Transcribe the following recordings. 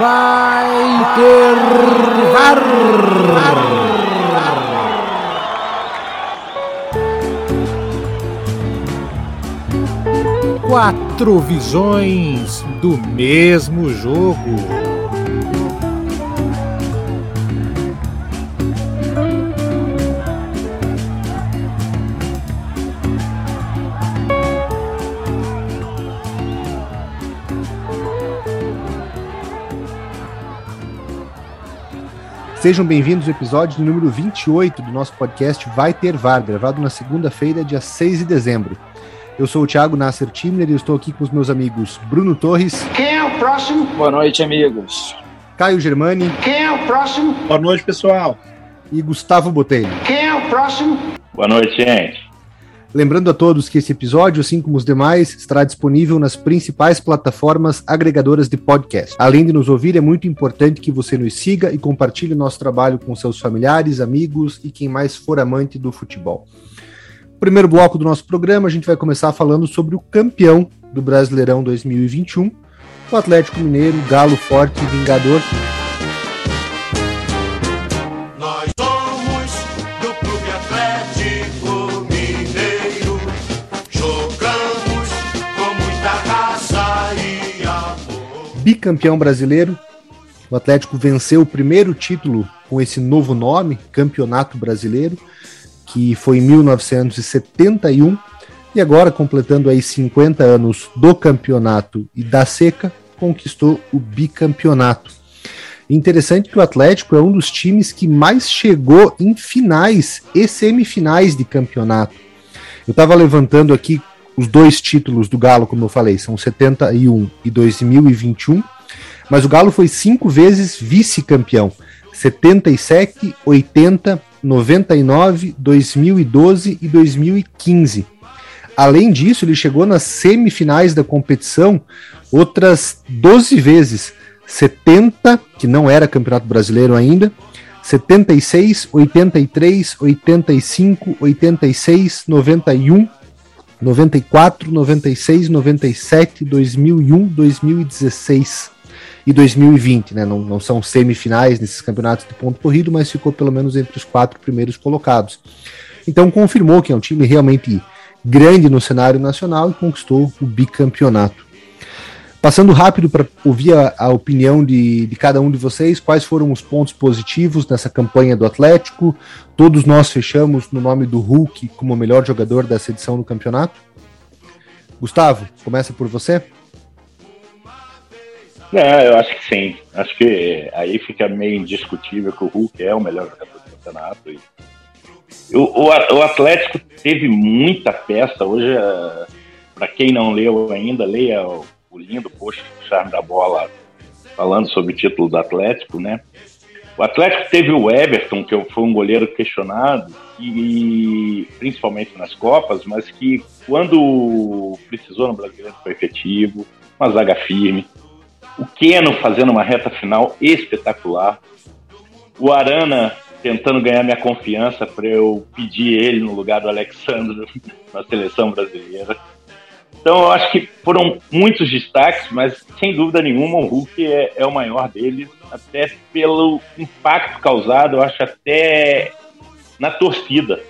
vai ter VAR. Quatro visões do mesmo jogo. Sejam bem-vindos ao episódio número 28 do nosso podcast Vai Ter VAR, gravado na segunda-feira, dia 6 de dezembro. Eu sou o Thiago Nasser Timner e estou aqui com os meus amigos Bruno Torres. Quem é o próximo? Boa noite, amigos. Caio Germani. Quem é o próximo? Boa noite, pessoal. E Gustavo Botelho. Quem é o próximo? Boa noite, gente. Lembrando a todos que esse episódio, assim como os demais, estará disponível nas principais plataformas agregadoras de podcast. Além de nos ouvir, é muito importante que você nos siga e compartilhe nosso trabalho com seus familiares, amigos e quem mais for amante do futebol. Primeiro bloco do nosso programa, a gente vai começar falando sobre o campeão do Brasileirão 2021, o Atlético Mineiro, Galo Forte e Vingador, bicampeão brasileiro. O Atlético venceu o primeiro título com esse novo nome, Campeonato Brasileiro, que foi em 1971. E agora, completando aí 50 anos do campeonato e da seca, conquistou o bicampeonato. Interessante que o Atlético é um dos times que mais chegou em finais e semifinais de campeonato. Eu estava levantando aqui os dois títulos do Galo, como eu falei, são 71 e 2021, mas o Galo foi cinco vezes vice-campeão: 77, 80, 99, 2012 e 2015. Além disso, ele chegou nas semifinais da competição outras 12 vezes: 70, que não era campeonato brasileiro ainda, 76, 83, 85, 86, 91 94, 96, 97, 2001, 2016 e 2020, né? Não, não são semifinais nesses campeonatos de ponto corrido, mas ficou pelo menos entre os quatro primeiros colocados. Então confirmou que é um time realmente grande no cenário nacional e conquistou o bicampeonato. Passando rápido para ouvir a, a opinião de, de, cada um de vocês, quais foram os pontos positivos nessa campanha do Atlético? Todos nós fechamos no nome do Hulk como o melhor jogador dessa edição do campeonato. Gustavo, começa por você. É, eu acho que sim. Acho que aí fica meio indiscutível que o Hulk é o melhor jogador do campeonato. E... O, o, o Atlético teve muita peça. Hoje, é, para quem não leu ainda, leia o o lindo post do Charme da Bola falando sobre o título do Atlético, né? O Atlético teve o Everton, que foi um goleiro questionado, e principalmente nas Copas, mas que quando precisou no Brasileiro foi efetivo, uma zaga firme. O Keno fazendo uma reta final espetacular. O Arana tentando ganhar minha confiança para eu pedir ele no lugar do Alexandre na seleção brasileira. Então eu acho que foram muitos destaques, mas sem dúvida nenhuma o Hulk é, é o maior deles, até pelo impacto causado, eu acho até na torcida.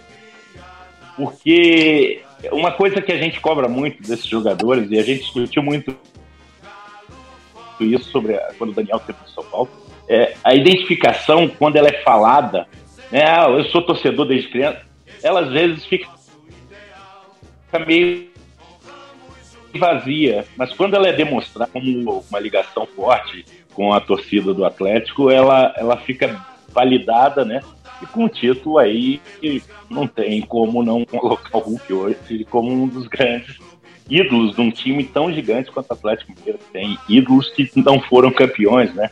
Porque uma coisa que a gente cobra muito desses jogadores, e a gente discutiu muito isso sobre a, quando o Daniel teve no São Paulo, é a identificação, quando ela é falada, né? Ah, eu sou torcedor desde criança, ela às vezes fica meio vazia, mas quando ela é demonstrada como uma ligação forte com a torcida do Atlético, ela, ela fica validada, né? E com o título aí, não tem como não colocar o Hulk hoje como um dos grandes ídolos de um time tão gigante quanto o Atlético Mineiro tem. Ídolos que não foram campeões, né?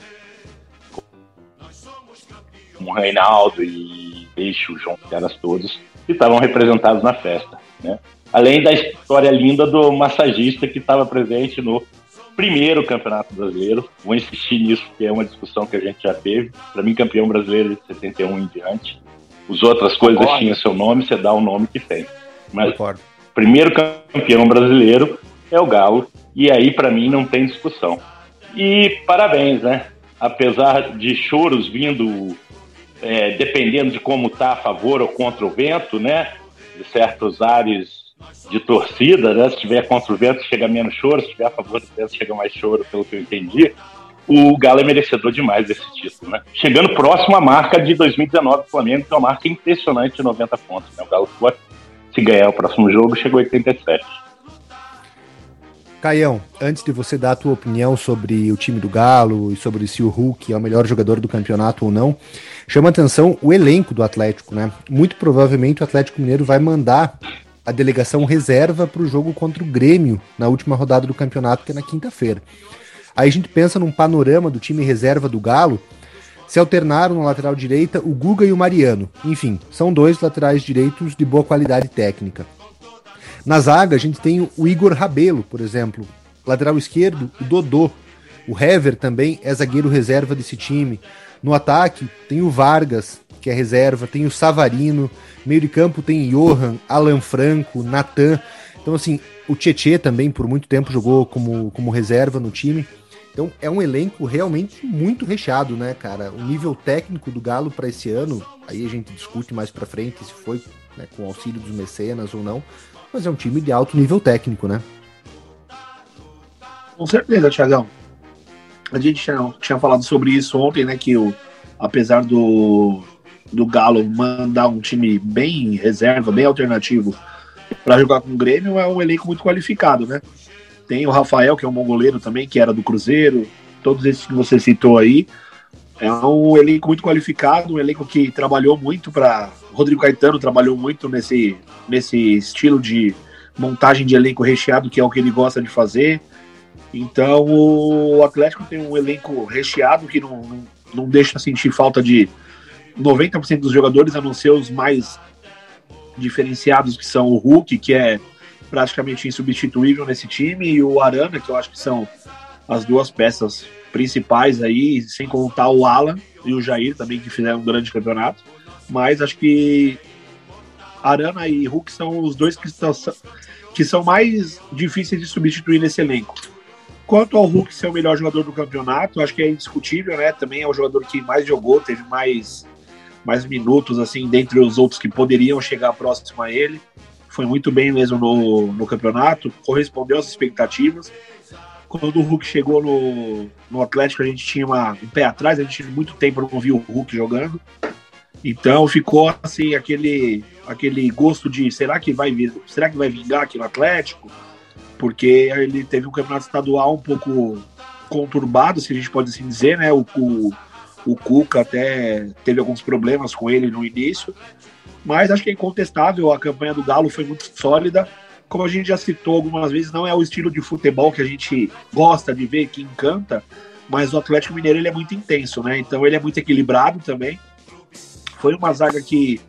Como o Reinaldo e o João, caras todos, que estavam representados na festa, né? Além da história linda do massagista que estava presente no primeiro Campeonato Brasileiro. Vou insistir nisso, que é uma discussão que a gente já teve. Para mim, campeão brasileiro de 71 em diante. As outras coisas Concordo. tinham seu nome, você dá o nome que tem. Mas Concordo. primeiro campeão brasileiro é o Galo. E aí, para mim, não tem discussão. E parabéns, né? apesar de choros vindo, é, dependendo de como está a favor ou contra o vento, né? De certos ares de torcida, né? Se tiver contra o vento, chega menos choro, se tiver a favor do vento, chega mais choro, pelo que eu entendi. O Galo é merecedor demais desse título, né? Chegando próximo à marca de 2019 do Flamengo, que é uma marca impressionante de 90 pontos. Né? O Galo, se ganhar o próximo jogo, chegou a 87. Caião, antes de você dar a tua opinião sobre o time do Galo e sobre se o Hulk é o melhor jogador do campeonato ou não, chama atenção o elenco do Atlético, né? Muito provavelmente o Atlético Mineiro vai mandar a delegação reserva para o jogo contra o Grêmio na última rodada do campeonato, que é na quinta-feira. Aí a gente pensa num panorama do time reserva do Galo, se alternaram na lateral direita o Guga e o Mariano. Enfim, são dois laterais direitos de boa qualidade técnica. Na zaga, a gente tem o Igor Rabelo, por exemplo. Lateral esquerdo, o Dodô. O Hever também é zagueiro reserva desse time. No ataque, tem o Vargas, que é reserva, tem o Savarino. Meio de campo tem Johan, Alan Franco, Natan. Então, assim, o Tietê também por muito tempo jogou como, como reserva no time. Então, é um elenco realmente muito recheado, né, cara? O nível técnico do Galo para esse ano, aí a gente discute mais para frente se foi né, com auxílio dos mecenas ou não, mas é um time de alto nível técnico, né? Com certeza, Thiagão. A gente tinha, tinha falado sobre isso ontem, né? Que o, apesar do, do Galo mandar um time bem reserva, bem alternativo para jogar com o Grêmio, é um elenco muito qualificado, né? Tem o Rafael, que é um bom goleiro também, que era do Cruzeiro, todos esses que você citou aí. É um elenco muito qualificado, um elenco que trabalhou muito para. Rodrigo Caetano trabalhou muito nesse, nesse estilo de montagem de elenco recheado, que é o que ele gosta de fazer. Então o Atlético tem um elenco recheado que não, não, não deixa sentir falta de 90% dos jogadores, a não ser os mais diferenciados, que são o Hulk, que é praticamente insubstituível nesse time, e o Arana, que eu acho que são as duas peças principais aí, sem contar o Alan e o Jair também, que fizeram um grande campeonato. Mas acho que Arana e Hulk são os dois que, estão, que são mais difíceis de substituir nesse elenco. Quanto ao Hulk ser o melhor jogador do campeonato, acho que é indiscutível, né? Também é o jogador que mais jogou, teve mais, mais minutos, assim, dentre os outros que poderiam chegar próximo a ele. Foi muito bem mesmo no, no campeonato, correspondeu às expectativas quando o Hulk chegou no, no Atlético, a gente tinha uma, um pé atrás, a gente muito tempo não viu o Hulk jogando. Então ficou assim aquele aquele gosto de será que vai vir, será que vai vingar aqui no Atlético? Porque ele teve um campeonato estadual um pouco conturbado, se a gente pode assim dizer, né? O, o, o Cuca até teve alguns problemas com ele no início, mas acho que é incontestável, a campanha do Galo foi muito sólida como a gente já citou algumas vezes, não é o estilo de futebol que a gente gosta de ver, que encanta, mas o Atlético Mineiro ele é muito intenso, né? Então ele é muito equilibrado também. Foi uma zaga que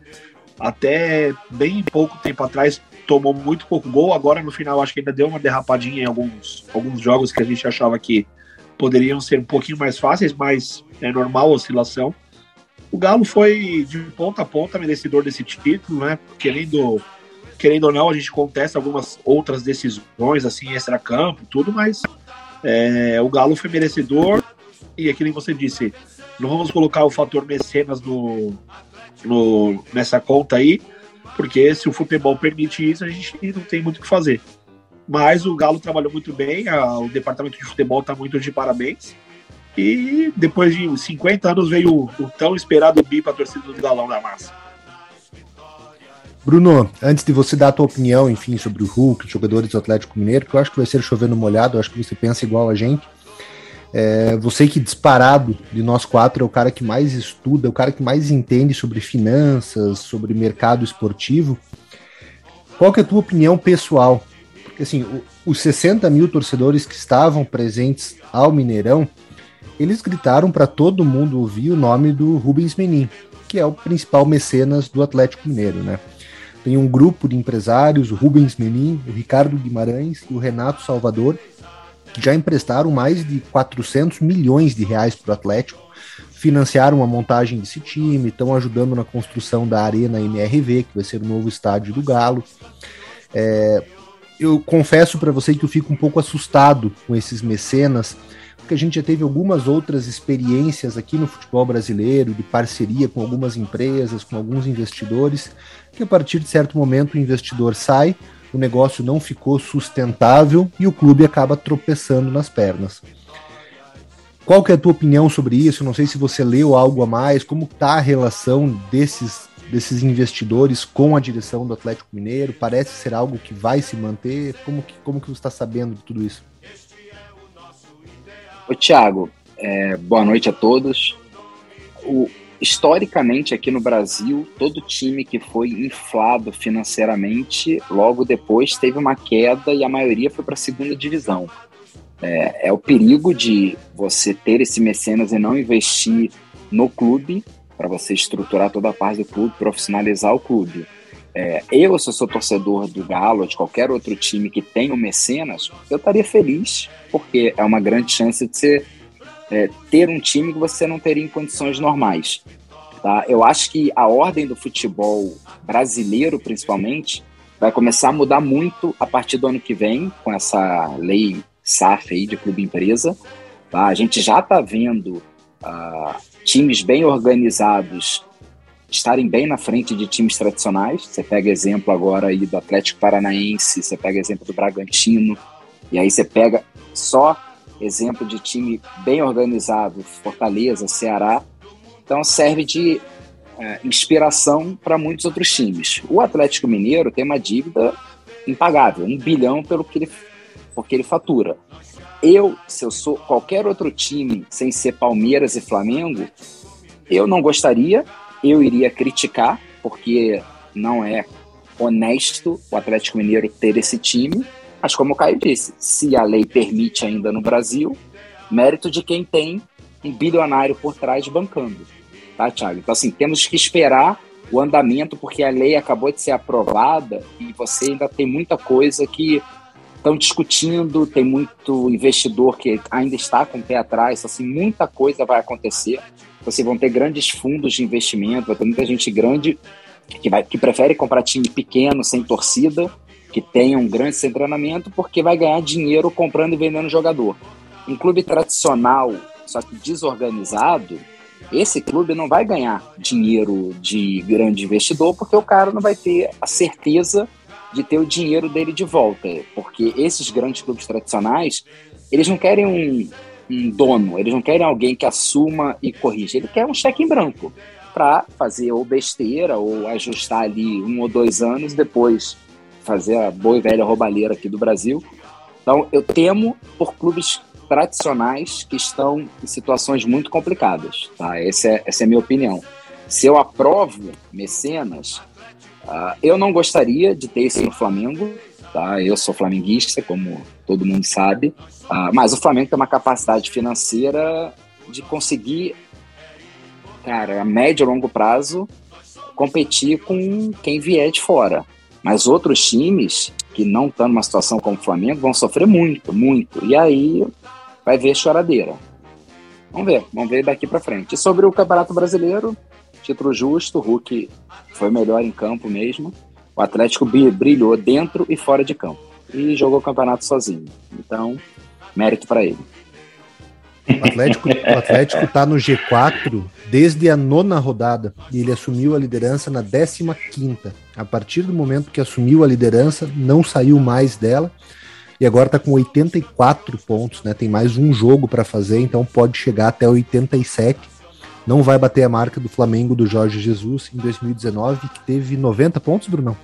até bem pouco tempo atrás tomou muito pouco gol, agora no final acho que ainda deu uma derrapadinha em alguns, alguns jogos que a gente achava que poderiam ser um pouquinho mais fáceis, mas é normal a oscilação. O Galo foi de ponta a ponta merecedor desse título, né? Querendo querendo ou não, a gente contesta algumas outras decisões, assim, extra-campo, tudo, mas é, o Galo foi merecedor e aquilo que você disse, não vamos colocar o fator mecenas no, no, nessa conta aí, porque se o futebol permite isso, a gente não tem muito o que fazer. Mas o Galo trabalhou muito bem, a, o departamento de futebol está muito de parabéns. E depois de 50 anos veio o, o tão esperado bi para a torcida do Galão da Massa. Bruno, antes de você dar a tua opinião, enfim, sobre o Hulk, os jogadores do Atlético Mineiro, que eu acho que vai ser chovendo molhado, eu acho que você pensa igual a gente. É, você que disparado de nós quatro é o cara que mais estuda, é o cara que mais entende sobre finanças, sobre mercado esportivo. Qual que é a tua opinião pessoal? Assim, os 60 mil torcedores que estavam presentes ao Mineirão, eles gritaram para todo mundo ouvir o nome do Rubens Menin, que é o principal mecenas do Atlético Mineiro, né? Tem um grupo de empresários, o Rubens Menin, o Ricardo Guimarães e o Renato Salvador, que já emprestaram mais de 400 milhões de reais para o Atlético, financiaram a montagem desse time, estão ajudando na construção da Arena MRV, que vai ser o novo estádio do Galo. É, eu confesso para você que eu fico um pouco assustado com esses mecenas, porque a gente já teve algumas outras experiências aqui no futebol brasileiro, de parceria com algumas empresas, com alguns investidores, que a partir de certo momento o investidor sai, o negócio não ficou sustentável e o clube acaba tropeçando nas pernas. Qual que é a tua opinião sobre isso? Não sei se você leu algo a mais, como está a relação desses, desses investidores com a direção do Atlético Mineiro? Parece ser algo que vai se manter? Como que, como que você está sabendo de tudo isso? Ô, Thiago, é, boa noite a todos. O, historicamente, aqui no Brasil, todo time que foi inflado financeiramente, logo depois teve uma queda e a maioria foi para a segunda divisão. É, é, o perigo de você ter esse mecenas e não investir no clube, para você estruturar toda a parte do clube, profissionalizar o clube. É, eu, se eu sou torcedor do Galo de qualquer outro time que tenha o mecenas, eu estaria feliz, porque é uma grande chance de você é, ter um time que você não teria em condições normais. Tá? Eu acho que a ordem do futebol brasileiro, principalmente, vai começar a mudar muito a partir do ano que vem, com essa lei SAF aí de clube empresa. Tá? A gente já está vendo uh, times bem organizados estarem bem na frente de times tradicionais. Você pega exemplo agora aí do Atlético Paranaense, você pega exemplo do Bragantino, e aí você pega só exemplo de time bem organizado, Fortaleza, Ceará. Então serve de é, inspiração para muitos outros times. O Atlético Mineiro tem uma dívida impagável, um bilhão pelo que ele porque ele fatura. Eu, se eu sou qualquer outro time sem ser Palmeiras e Flamengo, eu não gostaria, eu iria criticar, porque não é honesto o Atlético Mineiro ter esse time. Mas como o Caio disse, se a lei permite ainda no Brasil, mérito de quem tem um bilionário por trás bancando. Tá, Thiago? Então, assim, temos que esperar o andamento, porque a lei acabou de ser aprovada e você ainda tem muita coisa que estão discutindo, tem muito investidor que ainda está com o pé atrás, assim, muita coisa vai acontecer. Vocês vão ter grandes fundos de investimento, vai ter muita gente grande que, vai, que prefere comprar time pequeno, sem torcida, que tenha um grande treinamento, porque vai ganhar dinheiro comprando e vendendo jogador. Um clube tradicional, só que desorganizado, esse clube não vai ganhar dinheiro de grande investidor, porque o cara não vai ter a certeza de ter o dinheiro dele de volta. Porque esses grandes clubes tradicionais, eles não querem um, um dono, eles não querem alguém que assuma e corrija. Ele quer um cheque em branco para fazer ou besteira ou ajustar ali um ou dois anos depois fazer a boa e velha roubalheira aqui do Brasil. Então, eu temo por clubes tradicionais que estão em situações muito complicadas. Tá? Essa, é, essa é a minha opinião. Se eu aprovo mecenas, Uh, eu não gostaria de ter isso no Flamengo, tá? Eu sou flamenguista, como todo mundo sabe, uh, mas o Flamengo tem uma capacidade financeira de conseguir, cara, a médio e longo prazo, competir com quem vier de fora. Mas outros times que não estão numa situação como o Flamengo vão sofrer muito, muito. E aí vai ver choradeira. Vamos ver, vamos ver daqui para frente. E sobre o Campeonato Brasileiro, título justo, o Hulk foi melhor em campo mesmo. O Atlético brilhou dentro e fora de campo e jogou o campeonato sozinho. Então, mérito para ele. O Atlético, o Atlético tá no G4 desde a nona rodada e ele assumiu a liderança na 15 quinta. A partir do momento que assumiu a liderança, não saiu mais dela e agora está com 84 pontos, né? Tem mais um jogo para fazer, então pode chegar até 87 não vai bater a marca do Flamengo do Jorge Jesus em 2019, que teve 90 pontos, Brunão.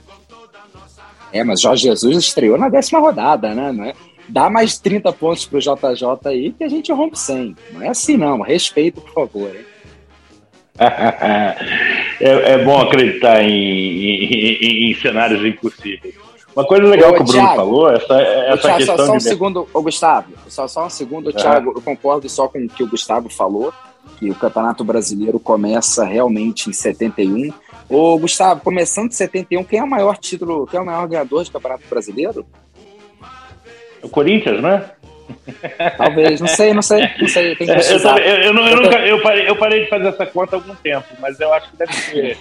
É, mas Jorge Jesus estreou na décima rodada, né? Não é? Dá mais 30 pontos pro JJ aí que a gente rompe 100. Não é assim, não. Respeito, por favor. Hein? é, é, bom acreditar em, em, em, cenários impossíveis. Uma coisa legal Ô, que o Bruno Thiago, falou, essa, essa Thiago, questão só, só um de... segundo, ô Gustavo, só, só um segundo, Thiago, eu concordo só com o que o Gustavo falou que o Campeonato Brasileiro começa realmente em 71. Ô, Gustavo, começando de 71, quem é o maior título, quem é o maior ganhador de Campeonato Brasileiro? O Corinthians, né? Talvez, não sei, não sei, não sei. Tem que eu, eu, eu, eu, nunca, eu, parei, eu parei de fazer essa conta há algum tempo, mas eu acho que deve ser.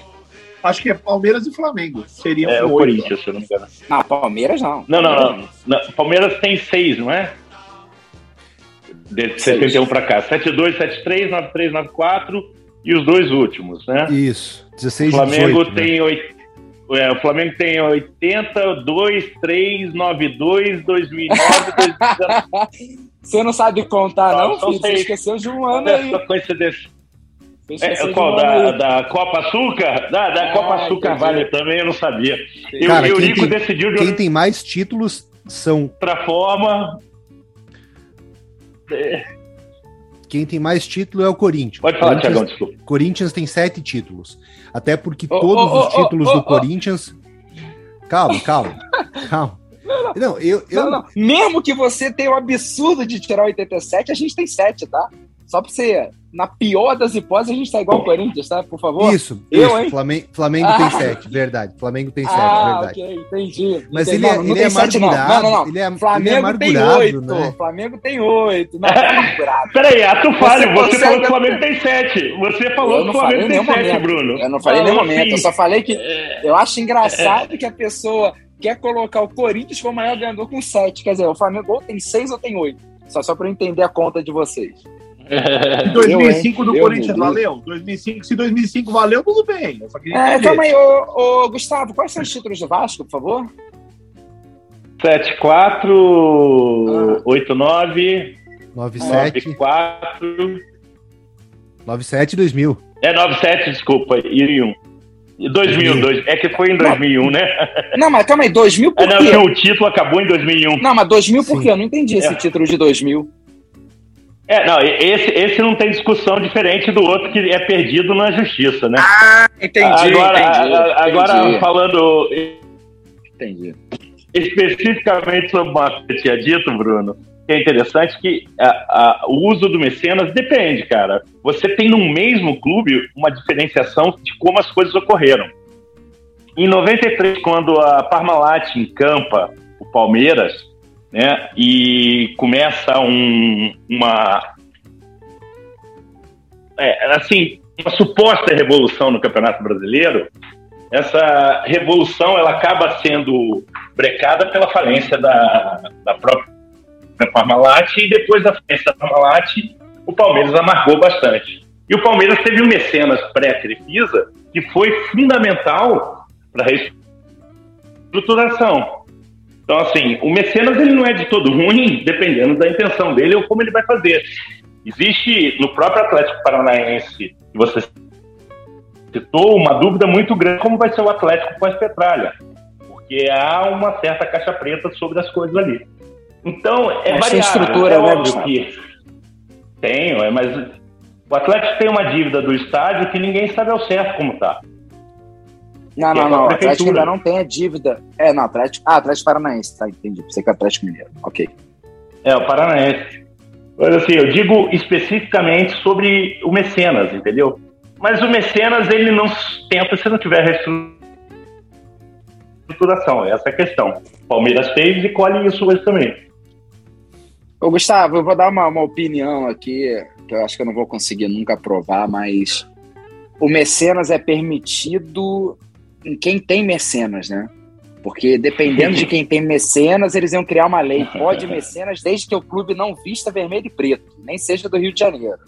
Acho que é Palmeiras e Flamengo. Seria é, o Corinthians, se eu não me engano. Não, Palmeiras não. Não, não, não. não. Palmeiras tem seis, não é? De 71 para cá. 72, 73, 93, 94 e os dois últimos, né? Isso, 16 O Flamengo 18, né? tem oit- é, o Flamengo tem 80, 2, 3, 9, 2, 2009, 2019. Você não sabe contar, Não, não, filho? Você esqueceu de um ano aí. Essa coincidência. É, qual? Da, da Copa Açúcar? Da, da Ah, Copa Açúcar entendi. Vale também, eu não sabia. E o quem tem- decidiu de Quem tem mais títulos são. outra forma. Quem tem mais título é o Corinthians. Pode falar, Corinthians, Tiagão, desculpa. Corinthians tem sete títulos. Até porque Ô, todos ô, os títulos ô, do. Corinthians. Calma, calma. calma. Não, eu. eu... Não, não. Mesmo que você tenha o absurdo de tirar 87, a gente tem 7, tá? Só pra você, na pior das hipóteses, a gente tá igual o Corinthians, tá? Por favor. Isso, Eu, isso. hein? Flamengo, Flamengo Ah. tem sete, verdade. Flamengo tem sete, ah, verdade. ok, entendi. Mas Entendi. ele é, Não, não ele é não. amargurado. Não, não, não. Ele é, ele é Flamengo tem amargurado, oito. né? Flamengo tem oito. Não, é amargurado. Peraí, ato falho. Você, consegue- falou que o Flamengo tem 7. Você falou Eu que não o Flamengo tem nenhum 7, momento. Bruno. Eu não falei em nenhum momento. Eu só falei que eu acho engraçado que a pessoa quer colocar o Corinthians como o maior ganhador com 7. Quer dizer, o Flamengo ou tem 6 ou tem 8. Só, só pra eu entender a conta de vocês. Em 2005 do Eu, Corinthians valeu. 2005, se 2005 valeu, tudo bem. Eu só É, calma aí, ô, ô, Gustavo, quais são os títulos do Vasco, por favor? 7, 4, 8, 9, 97, 9, 4. 97 e 2000. É 9, 7, desculpa. E 1. E 2000, dois, é que foi em 2001, né? Não, mas calma aí, 2000 É, por não, quê? que o título acabou em 2001. Não, mas 2000 por Sim. quê? Eu não entendi esse É. título de 2000. É, não, esse, esse não tem discussão diferente do outro que é perdido na justiça, né? Entendi, agora, entendi, agora entendi, falando entendi. especificamente sobre o que você tinha dito, Bruno, que é interessante que a- a- o uso do mecenas depende, cara. Você tem no mesmo clube uma diferenciação de como as coisas ocorreram. Em 93, quando a Parmalat encampa o Palmeiras, né, e começa um- uma é, assim, uma suposta revolução no Campeonato Brasileiro, essa revolução ela acaba sendo brecada pela falência da, da própria Parmalat e depois da falência da Parmalat o Palmeiras amargou bastante. E o Palmeiras teve um mecenas pré-Crefisa que foi fundamental para a reestruturação. Então, assim, o mecenas ele não é de todo ruim, dependendo da intenção dele ou como ele vai fazer. Existe no próprio Atlético Paranaense, que você citou, uma dúvida muito grande como vai ser o Atlético pós-Petralha, porque há uma certa caixa preta sobre as coisas ali. Então, é tem variável. estrutura, é né, óbvio Gustavo? que tenho, é, mas o Atlético tem uma dívida do estádio que ninguém sabe ao certo como tá. Não, é não, não. O Atlético ainda não tem a dívida. É, não, Atlético. Ah, Atlético Paranaense, tá, entendi. Pensei que é Atlético Mineiro. Ok. É, o Paranaense. Mas assim, eu digo especificamente sobre o mecenas, entendeu? Mas o mecenas, ele não sustenta se não tiver reestruturação. Essa é a questão. Palmeiras fez e colhe isso hoje também. Ô, Gustavo, eu vou dar uma, uma opinião aqui, que eu acho que eu não vou conseguir nunca aprovar, mas o mecenas é permitido em quem tem mecenas, né? Porque dependendo de quem tem mecenas, eles iam criar uma lei. Pode mecenas desde que o clube não vista vermelho e preto, nem seja do Rio de Janeiro.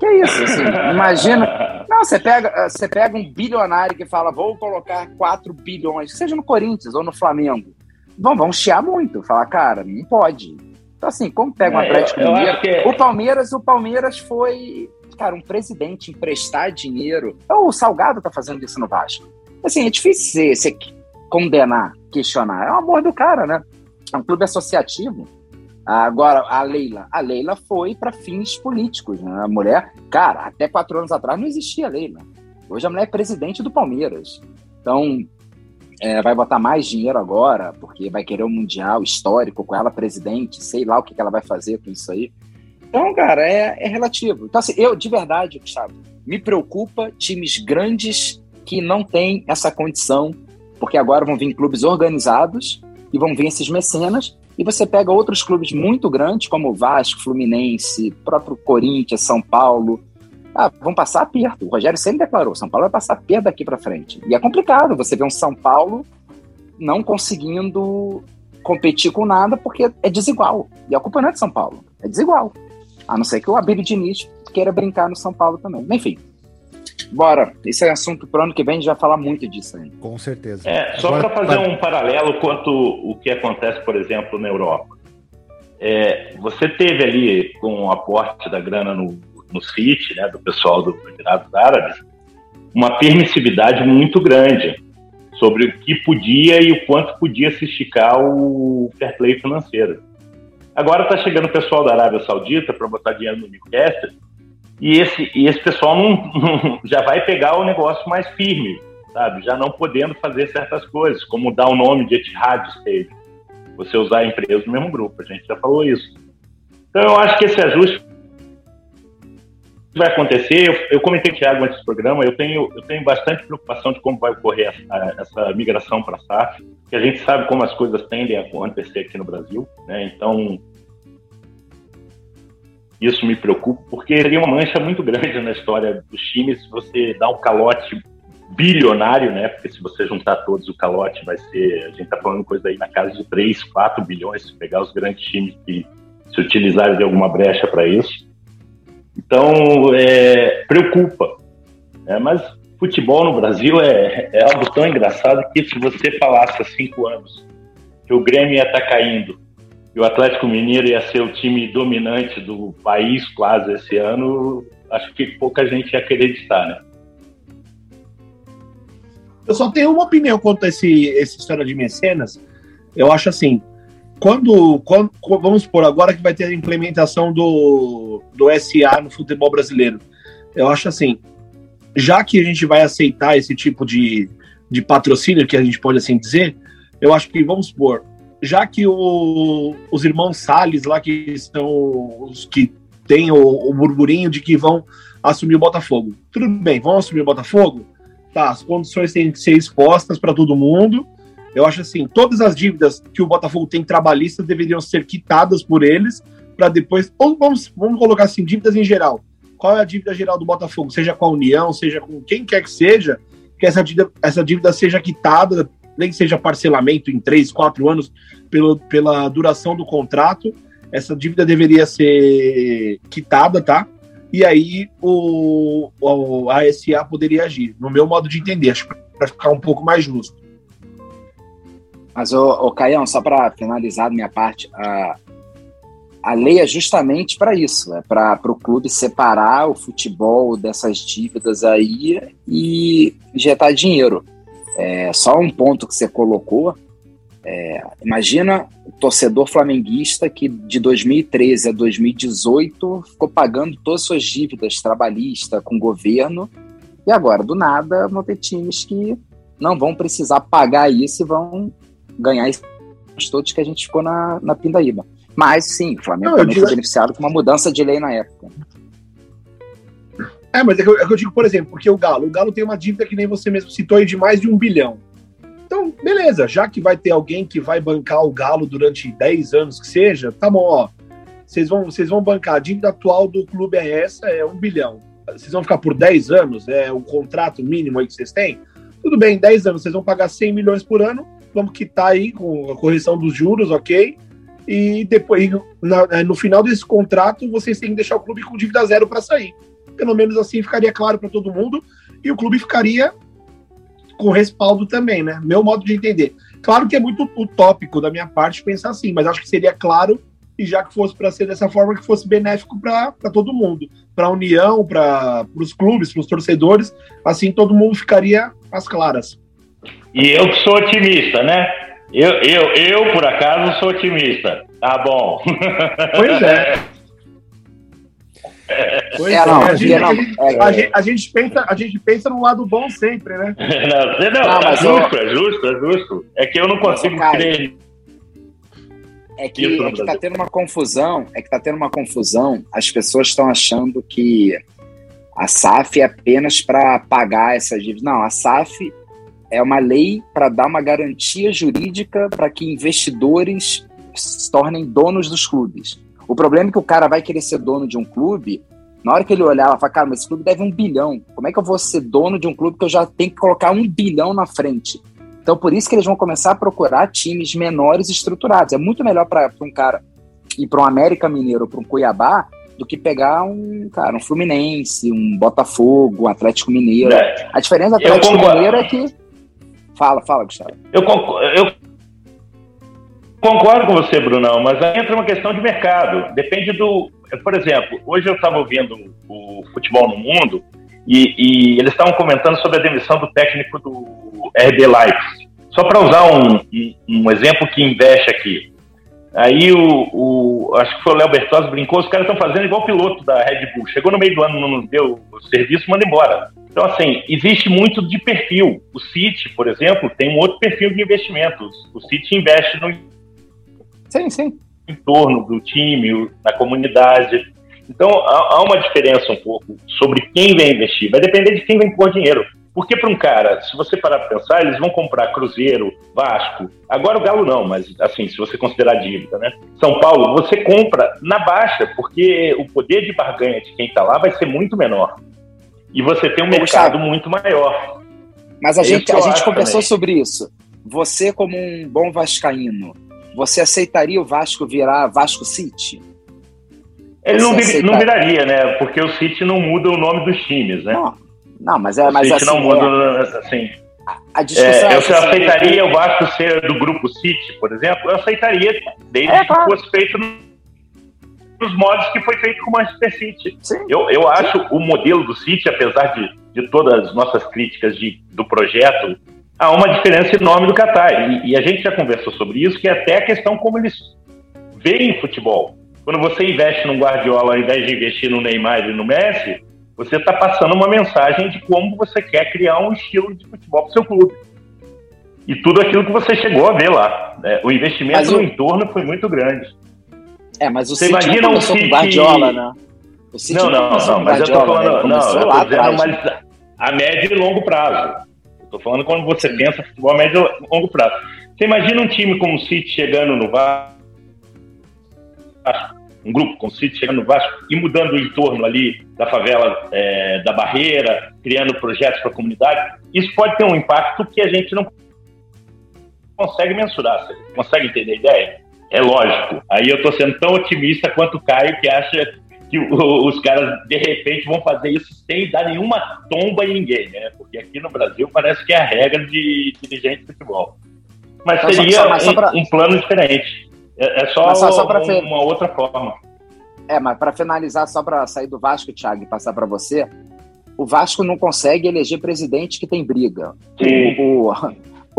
Que é isso, assim, imagina. Não, você pega, você pega um bilionário que fala, vou colocar 4 bilhões, seja no Corinthians ou no Flamengo. Vão, vão chiar muito, falar, cara, não pode. Então, assim, como pega um É, eu- Atlético eu acho que O Palmeiras, o Palmeiras foi, cara, um presidente emprestar dinheiro. O Salgado tá fazendo isso no Vasco. Assim, é difícil você, condenar, questionar. É o amor do cara, né? É um clube associativo. Agora, a Leila. A Leila foi para fins políticos. Né? A mulher, cara, até quatro anos atrás não existia a Leila. Hoje a mulher é presidente do Palmeiras. Então, é, vai botar mais dinheiro agora, porque vai querer um Mundial histórico com ela presidente, sei lá o que, que ela vai fazer com isso aí. Então, cara, é, é relativo. Então, assim, eu, de verdade, Gustavo, me preocupa times grandes que não têm essa condição, porque agora vão vir clubes organizados e vão vir esses mecenas, e você pega outros clubes muito grandes, como o Vasco, Fluminense, próprio Corinthians, São Paulo, ah, vão passar aperto. O Rogério sempre declarou, São Paulo vai passar aperto daqui para frente. E é complicado você ver um São Paulo não conseguindo competir com nada porque é desigual. E a culpa não é de São Paulo, é desigual. A não ser que o Abílio Diniz queira brincar no São Paulo também. Enfim, bora. Esse é assunto pro ano que vem, a gente vai falar muito disso ainda. Com certeza. É, só para fazer um paralelo quanto o que acontece, por exemplo, na Europa. É, você teve ali, com o aporte da grana no, no CIT, né, do pessoal do Emirados Árabes, uma permissividade muito grande sobre o que podia e o quanto podia se esticar o fair play financeiro. Agora está chegando o pessoal da Arábia Saudita para botar dinheiro no Newcastle e esse, e esse pessoal não, não, já vai pegar o negócio mais firme, sabe? Já não podendo fazer certas coisas, como dar o nome de Etihad Stadium, você usar a empresa do mesmo grupo, a gente já falou isso. Então eu acho que esse ajuste vai acontecer. Eu, eu comentei com o Thiago antes do programa, eu tenho, eu tenho bastante preocupação de como vai ocorrer essa, essa migração para a SAF, que a gente sabe como as coisas tendem a acontecer aqui no Brasil, né? Então, isso me preocupa, porque seria uma mancha muito grande na história dos times se você dá um calote bilionário, né? Porque se você juntar todos, o calote vai ser. A gente está falando coisa aí na casa de 3, 4 bilhões, se pegar os grandes times que se utilizarem de alguma brecha para isso. Então, é, preocupa. Né? Mas futebol no Brasil é, é algo tão engraçado que se você falasse há cinco anos que o Grêmio ia estar tá caindo e o Atlético Mineiro ia ser o time dominante do país quase esse ano, acho que pouca gente ia acreditar, né? Eu só tenho uma opinião quanto a esse, essa história de mecenas. Eu acho assim, quando, quando, vamos por agora que vai ter a implementação do, do SA no futebol brasileiro, eu acho assim, já que a gente vai aceitar esse tipo de, de patrocínio, que a gente pode assim dizer, eu acho que, vamos supor, já que o, os irmãos Salles lá, que são os que têm o, o burburinho de que vão assumir o Botafogo. Tudo bem, vão assumir o Botafogo? Tá, as condições têm que ser expostas para todo mundo, eu acho assim, todas as dívidas que o Botafogo tem trabalhistas deveriam ser quitadas por eles para depois, ou vamos, vamos colocar assim, dívidas em geral. Qual é a dívida geral do Botafogo? Seja com a União, seja com quem quer que seja, que essa dívida, essa dívida seja quitada, nem que seja parcelamento em três, quatro anos, pelo, pela duração do contrato, essa dívida deveria ser quitada, tá? E aí o, o ASA poderia agir, no meu modo de entender, acho para ficar um pouco mais justo. Mas, o, o Caião, só para finalizar minha parte, a, a lei é justamente para isso, é para o clube separar o futebol dessas dívidas aí e injetar dinheiro. É, só um ponto que você colocou, é, imagina o torcedor flamenguista que de 2013 a 2018 ficou pagando todas as suas dívidas trabalhistas com o governo e agora, do nada, vão ter times que não vão precisar pagar isso e vão ganhar esses todos que a gente ficou na, na Pindaíba. Mas sim, o Flamengo não, também digo... foi beneficiado com uma mudança de lei na época. É, mas é que, eu, é que eu digo, por exemplo, porque o Galo, o Galo tem uma dívida que nem você mesmo citou aí de mais de um bilhão. Então, beleza, já que vai ter alguém que vai bancar o Galo durante 10 anos que seja, tá bom, ó. Vocês vão, vocês vão bancar, a dívida atual do clube é essa, é um bilhão. Vocês vão ficar por 10 anos, é o contrato mínimo aí que vocês têm. Tudo bem, 10 anos, vocês vão pagar 100 milhões por ano, vamos quitar aí com a correção dos juros, ok? E depois, é, no final desse contrato, vocês têm que deixar o clube com dívida zero para sair. Pelo menos assim ficaria claro para todo mundo e o clube ficaria com respaldo também, né? Meu modo de entender. Claro que é muito utópico da minha parte pensar assim, mas acho que seria claro e já que fosse para ser dessa forma, que fosse benéfico para todo mundo, para a União, para os clubes, para os torcedores, assim todo mundo ficaria às claras. E eu que sou otimista, né? Eu, eu, eu, por acaso, sou otimista. Tá bom. Pois é. Pois é, não, a, gente, a, gente, a, gente, a, gente, pensa, a gente pensa no lado bom sempre, né? Não, não, não é justo, é justo, é justo. É que eu não consigo crer. É que, é que tá tendo uma confusão, é que tá tendo uma confusão. As pessoas estão achando que a SAF é apenas para pagar essas dívidas. Não, a SAF é uma lei para dar uma garantia jurídica para que investidores se tornem donos dos clubes. O problema é que o cara vai querer ser dono de um clube, na hora que ele olhar, ela fala, cara, mas esse clube deve um bilhão. Como é que eu vou ser dono de um clube que eu já tenho que colocar um bilhão na frente? Então, por isso que eles vão começar a procurar times menores estruturados. É muito melhor para um cara ir para um América Mineiro ou para um Cuiabá do que pegar um, cara, um Fluminense, um Botafogo, um Atlético Mineiro. É. A diferença do Atlético. Mineiro é que. Fala, fala, Gustavo. Eu, eu concordo com você, Brunão, mas aí entra uma questão de mercado. Depende do. Por exemplo, hoje eu estava ouvindo o Futebol no Mundo e, e eles estavam comentando sobre a demissão do técnico do RB Leipzig. Só para usar um, um- um exemplo que investe aqui. Aí o, o- acho que foi o Léo Bertozzi brincou, os caras estão fazendo igual o piloto da Red Bull. Chegou no meio do ano, não deu o serviço, manda embora. Então, assim, existe muito de perfil. O City, por exemplo, tem um outro perfil de investimentos. O City investe no Sim, sim. entorno do time, na comunidade. Então, há, uma diferença um pouco sobre quem vai investir. Vai depender de quem vai pôr dinheiro. Porque para um cara, se você parar para pensar, eles vão comprar Cruzeiro, Vasco. Agora o Galo não, mas assim, se você considerar dívida, né? São Paulo, você compra na baixa, porque o poder de barganha de quem está lá vai ser muito menor. E você tem um mercado muito maior. Mas a É gente, a gente conversou também. sobre isso. Você, como um bom vascaíno, você aceitaria o Vasco virar Vasco City? Ele não, não viraria, né? Porque o City não muda o nome dos times, né? Não, não, mas é, o mas City assim, não muda, assim. a discussão É, eu essa, assim, aceitaria o Vasco ser do grupo City, por exemplo, eu aceitaria, desde É, que claro. fosse feito no- nos modos que foi feito com o Manchester City. Sim. Eu, eu acho o modelo do City, apesar de, de todas as nossas críticas de, do projeto, há uma diferença enorme do Qatar. E, e a gente já conversou sobre isso, que é até a questão como eles veem futebol. Quando você investe no Guardiola ao invés de investir no Neymar e no Messi, você está passando uma mensagem de como você quer criar um estilo de futebol para o seu clube. E tudo aquilo que você chegou a ver lá. né? O investimento Mas no o- entorno foi muito grande. É, mas o Você City não imagina um começou com City- Guardiola, né? O City Não, não, não, com mas eu né? falando, Ele não, eu tô dizendo, né? mas a médio e longo prazo. Tô falando quando você pensa futebol a médio e longo prazo. Você imagina um time como o City chegando no Vasco, um grupo como o City chegando no Vasco e mudando o entorno ali da favela é, da Barreira, criando projetos para a comunidade. Isso pode ter um impacto que a gente não consegue mensurar. Você consegue entender a ideia? É lógico. Aí eu tô sendo tão otimista quanto o Caio que acha que os caras de repente vão fazer isso sem dar nenhuma tomba em ninguém, né? Porque aqui no Brasil parece que é a regra de dirigente de futebol. Mas seria só- mas só um, pra- um plano diferente. É, é só, só- só pra um- fer- uma outra forma. É, mas para finalizar, só para sair do Vasco, Thiago, e passar para você, o Vasco não consegue eleger presidente que tem briga. Sim. O, o,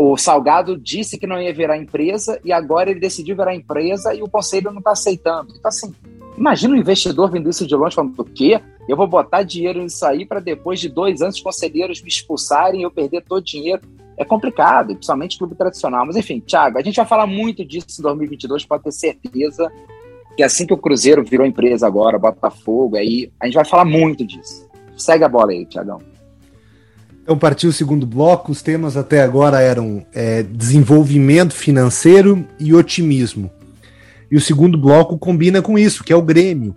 o Salgado disse que não ia virar empresa e agora ele decidiu virar empresa e o conselho não está aceitando. Então, assim, imagina um investidor vendo isso de longe falando: o quê? Eu vou botar dinheiro nisso aí para depois de dois anos os conselheiros me expulsarem e eu perder todo o dinheiro. É complicado, principalmente clube tradicional. Mas enfim, Thiago, a gente vai falar muito disso em 2022, pode ter certeza que assim que o Cruzeiro virou empresa agora, Botafogo, aí a gente vai falar muito disso. Segue a bola aí, Tiagão. Então partiu o segundo bloco. Os temas até agora eram é, desenvolvimento financeiro e otimismo. E o segundo bloco combina com isso, que é o Grêmio.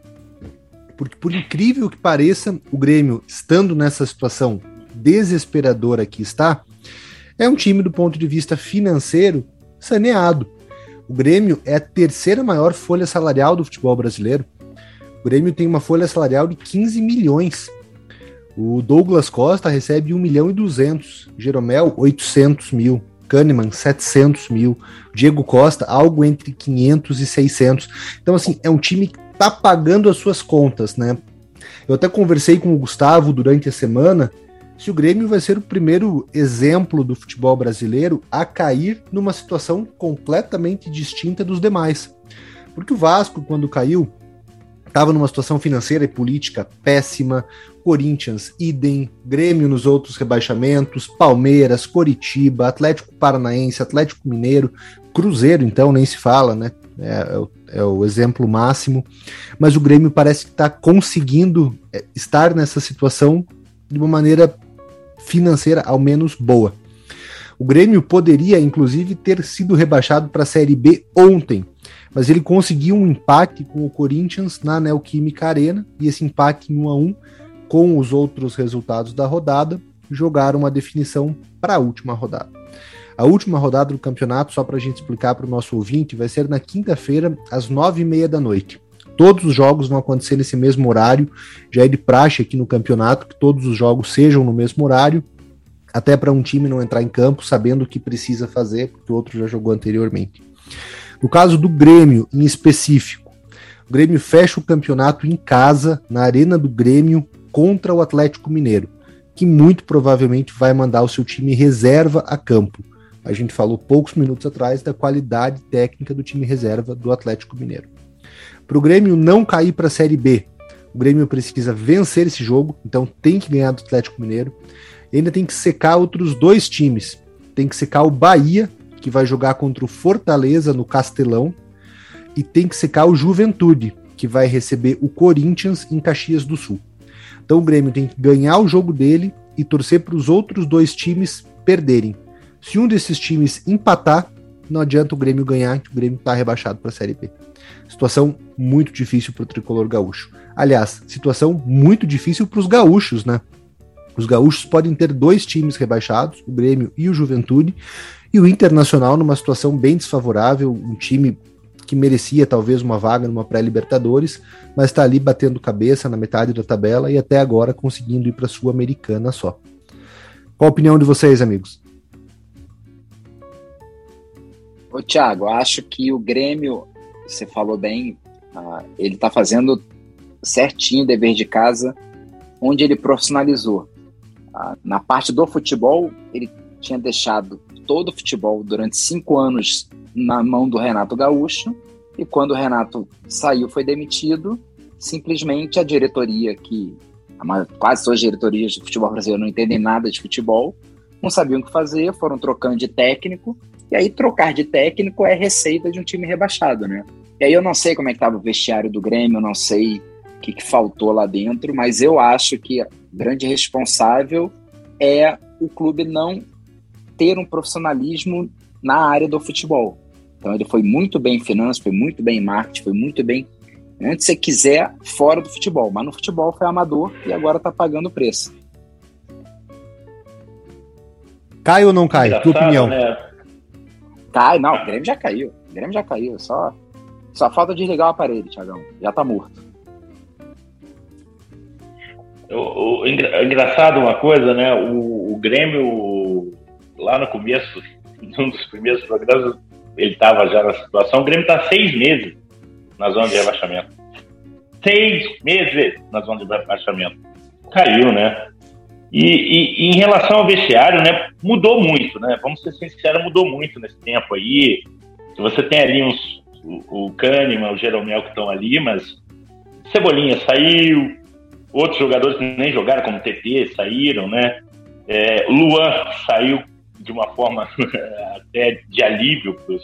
Porque por incrível que pareça, o Grêmio, estando nessa situação desesperadora que está, é um time do ponto de vista financeiro saneado. O Grêmio é a terceira maior folha salarial do futebol brasileiro. O Grêmio tem uma folha salarial de 15 milhões. O Douglas Costa recebe 1 milhão e 200. Jeromel, 800 mil. Kahneman, 700 mil. Diego Costa, algo entre 500 e 600. Então, assim, é um time que tá pagando as suas contas, né? Eu até conversei com o Gustavo durante a semana se o Grêmio vai ser o primeiro exemplo do futebol brasileiro a cair numa situação completamente distinta dos demais. Porque o Vasco, quando caiu, estava numa situação financeira e política péssima, Corinthians, idem, Grêmio nos outros rebaixamentos, Palmeiras, Coritiba, Atlético Paranaense, Atlético Mineiro, Cruzeiro, então, nem se fala, né? É, é o, é o exemplo máximo. Mas o Grêmio parece que está conseguindo é, estar nessa situação de uma maneira financeira, ao menos boa. O Grêmio poderia, inclusive, ter sido rebaixado para a Série B ontem, mas ele conseguiu um empate com o Corinthians na Neoquímica Arena, e esse empate em 1 a 1 com os outros resultados da rodada, jogaram uma definição para a última rodada. A última rodada do campeonato, só para a gente explicar para o nosso ouvinte, vai ser na quinta-feira, às nove e meia da noite. Todos os jogos vão acontecer nesse mesmo horário. Já é de praxe aqui no campeonato que todos os jogos sejam no mesmo horário, até para um time não entrar em campo sabendo o que precisa fazer, porque o outro já jogou anteriormente. No caso do Grêmio, em específico, o Grêmio fecha o campeonato em casa, na Arena do Grêmio, contra o Atlético Mineiro, que muito provavelmente vai mandar o seu time reserva a campo. A gente falou poucos minutos atrás da qualidade técnica do time reserva do Atlético Mineiro. Para o Grêmio não cair para a Série B, o Grêmio precisa vencer esse jogo, então tem que ganhar do Atlético Mineiro. E ainda tem que secar outros dois times. Tem que secar o Bahia, que vai jogar contra o Fortaleza no Castelão, e tem que secar o Juventude, que vai receber o Corinthians em Caxias do Sul. Então o Grêmio tem que ganhar o jogo dele e torcer para os outros dois times perderem. Se um desses times empatar, não adianta o Grêmio ganhar, que o Grêmio está rebaixado para a Série B. Situação muito difícil para o tricolor gaúcho. Aliás, situação muito difícil para os gaúchos, né? Os gaúchos podem ter dois times rebaixados, o Grêmio e o Juventude, e o Internacional numa situação bem desfavorável, um time que merecia talvez uma vaga numa pré-Libertadores, mas está ali batendo cabeça na metade da tabela e até agora conseguindo ir para a Sul-Americana só. Qual a opinião de vocês, amigos? Ô, Thiago, acho que o Grêmio, você falou bem, uh, ele está fazendo certinho o dever de casa, onde ele profissionalizou. Uh, na parte do futebol, ele tinha deixado todo o futebol durante cinco anos na mão do Renato Gaúcho, e quando o Renato saiu, foi demitido, simplesmente a diretoria, que quase todas as diretorias do futebol brasileiro não entendem nada de futebol, não sabiam o que fazer, foram trocando de técnico, e aí trocar de técnico é receita de um time rebaixado, né? E aí eu não sei como é que estava o vestiário do Grêmio, eu não sei o que, que faltou lá dentro, mas eu acho que o grande responsável é o clube não ter um profissionalismo na área do futebol. Então ele foi muito bem em finanças, foi muito bem em marketing, foi muito bem onde você quiser fora do futebol. Mas no futebol foi amador e agora está pagando o preço. Cai ou não cai? Engraçado, Tua opinião? Né? Cai, não, o Grêmio já caiu. O Grêmio já caiu. Só, só falta desligar o aparelho, Thiagão. Já tá morto. O, o, engraçado uma coisa, né? O, o Grêmio, lá no começo, num dos primeiros programas, ele estava já na situação. O Grêmio está seis meses na zona de rebaixamento. Seis meses na zona de rebaixamento. Caiu, né? E, e, e, em relação ao vestiário, né, mudou muito, né? Vamos ser sinceros, mudou muito nesse tempo aí. Você tem ali uns, o, o Kahneman, o Jeromel que estão ali, mas Cebolinha saiu, outros jogadores que nem jogaram, como TT, saíram, né? É, Luan saiu de uma forma até de alívio para os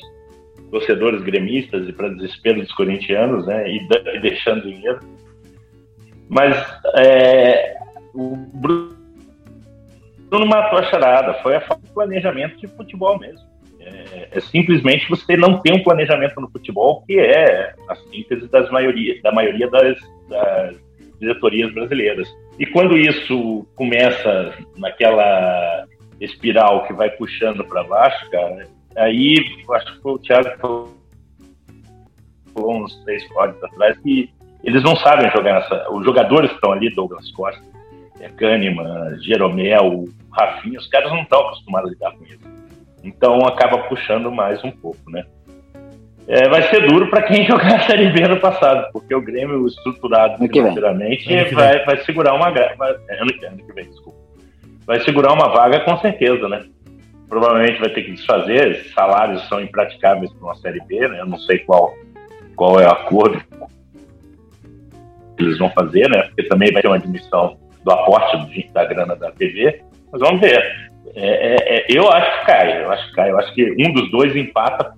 torcedores gremistas e para desespero dos corintianos, né? E, e deixando dinheiro. Mas é, o Bruno matou a charada, foi a falta de planejamento de futebol mesmo. É, é, simplesmente você não tem um planejamento no futebol que é a síntese das maioria, da maioria das, das diretorias brasileiras. E quando isso começa naquela espiral que vai puxando para baixo, cara, aí acho que o Thiago falou uns três códigos atrás que eles não sabem jogar nessa. Os jogadores que estão ali, Douglas Costa, é, Kahneman, Jeromel, Rafinha, os caras não estão acostumados a lidar com isso. Então acaba puxando mais um pouco, né? É, vai ser duro para quem jogar a Série B no passado, porque o Grêmio estruturado financeiramente vai, vai segurar uma. Vai, ano, que, ano que vem, desculpa vai segurar uma vaga com certeza, né? Provavelmente vai ter que desfazer, salários são impraticáveis para uma Série B, né? Eu não sei qual, qual é o acordo que eles vão fazer, né? Porque também vai ter uma admissão do aporte da grana da TV, mas vamos ver. É, é, é, eu acho que cai, eu acho que cai, eu acho que um dos dois empata,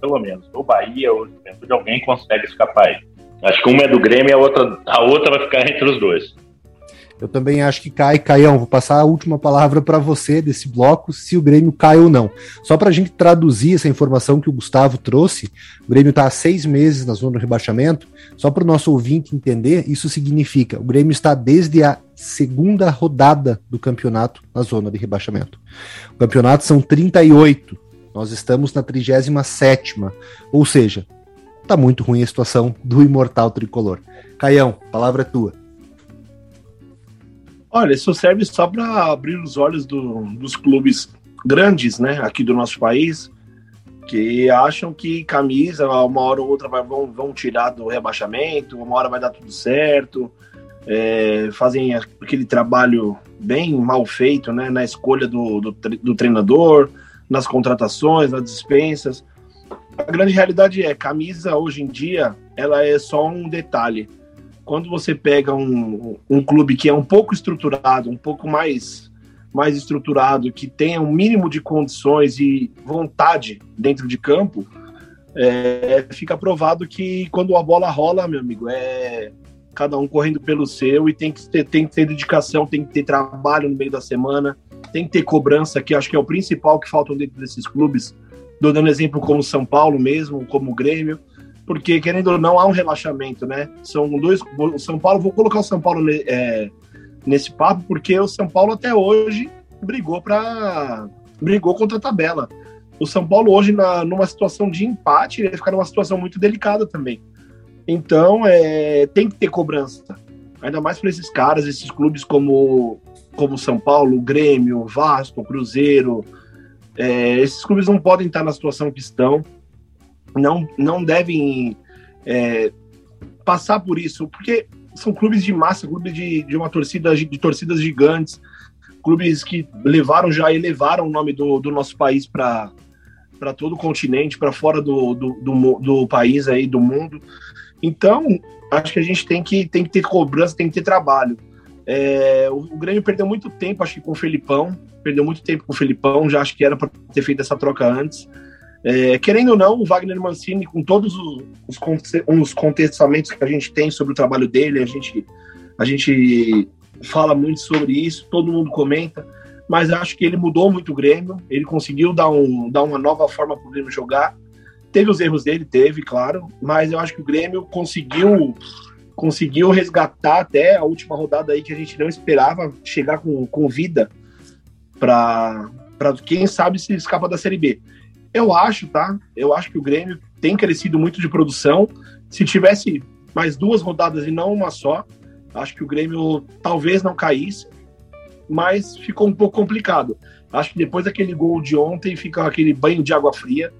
pelo menos, ou Bahia ou de alguém consegue escapar aí. Acho que uma é do Grêmio e a outra, a outra vai ficar entre os dois. Eu também acho que cai. Caião, vou passar a última palavra para você desse bloco, se o Grêmio cai ou não. Só para a gente traduzir essa informação que o Gustavo trouxe, o Grêmio está há seis meses na zona do rebaixamento. Só para o nosso ouvinte entender, isso significa o Grêmio está desde a segunda rodada do campeonato na zona de rebaixamento. O campeonato são 38, nós estamos na 37, ou seja, tá muito ruim a situação do imortal tricolor. Caião, palavra é tua. Olha, isso serve só para abrir os olhos do, dos clubes grandes, né, aqui do nosso país, que acham que camisa, uma hora ou outra vão, vão tirar do rebaixamento, uma hora vai dar tudo certo, é, fazem aquele trabalho bem mal feito, né, na escolha do, do, do treinador, nas contratações, nas dispensas. A grande realidade é, camisa hoje em dia, ela é só um detalhe. Quando você pega um, um clube que é um pouco estruturado, um pouco mais, mais estruturado, que tenha um mínimo de condições e vontade dentro de campo, é, fica provado que quando a bola rola, meu amigo, é cada um correndo pelo seu e tem que ter, tem que ter dedicação, tem que ter trabalho no meio da semana, tem que ter cobrança, que acho que é o principal que falta dentro desses clubes. Dando exemplo como São Paulo mesmo, como o Grêmio, porque querendo ou não há um relaxamento, né? São dois. O São Paulo, vou colocar o São Paulo é, nesse papo, porque o São Paulo até hoje brigou para brigou contra a tabela. O São Paulo hoje na, numa situação de empate, ele fica numa situação muito delicada também. Então, é, tem que ter cobrança. Ainda mais para esses caras, esses clubes como como São Paulo, Grêmio, Vasco, Cruzeiro, é, esses clubes não podem estar na situação que estão, não, não devem é, passar por isso, porque são clubes de massa, clubes de, de uma torcida, de torcidas gigantes, clubes que levaram já elevaram o nome do, do nosso país para para todo o continente, para fora do, do, do, do, país aí, do mundo. Então, acho que a gente tem que, tem que ter cobrança, tem que ter trabalho. É, o, o, Grêmio perdeu muito tempo, acho que com o Felipão, perdeu muito tempo com o Felipão, já acho que era para ter feito essa troca antes. É, querendo ou não, o Wagner Mancini, com todos os, os, os contestamentos que a gente tem sobre o trabalho dele, a gente, a gente fala muito sobre isso, todo mundo comenta, mas acho que ele mudou muito o Grêmio, ele conseguiu dar, um, dar uma nova forma para o Grêmio jogar. Teve os erros dele, teve, claro, mas eu acho que o Grêmio conseguiu conseguiu resgatar até a última rodada aí que a gente não esperava chegar com, com vida para quem sabe se escapa da Série B. Eu acho, tá? Eu acho que o Grêmio tem crescido muito de produção. Se tivesse mais duas rodadas e não uma só, acho que o Grêmio talvez não caísse, mas ficou um pouco complicado. Acho que depois daquele gol de ontem fica aquele banho de água fria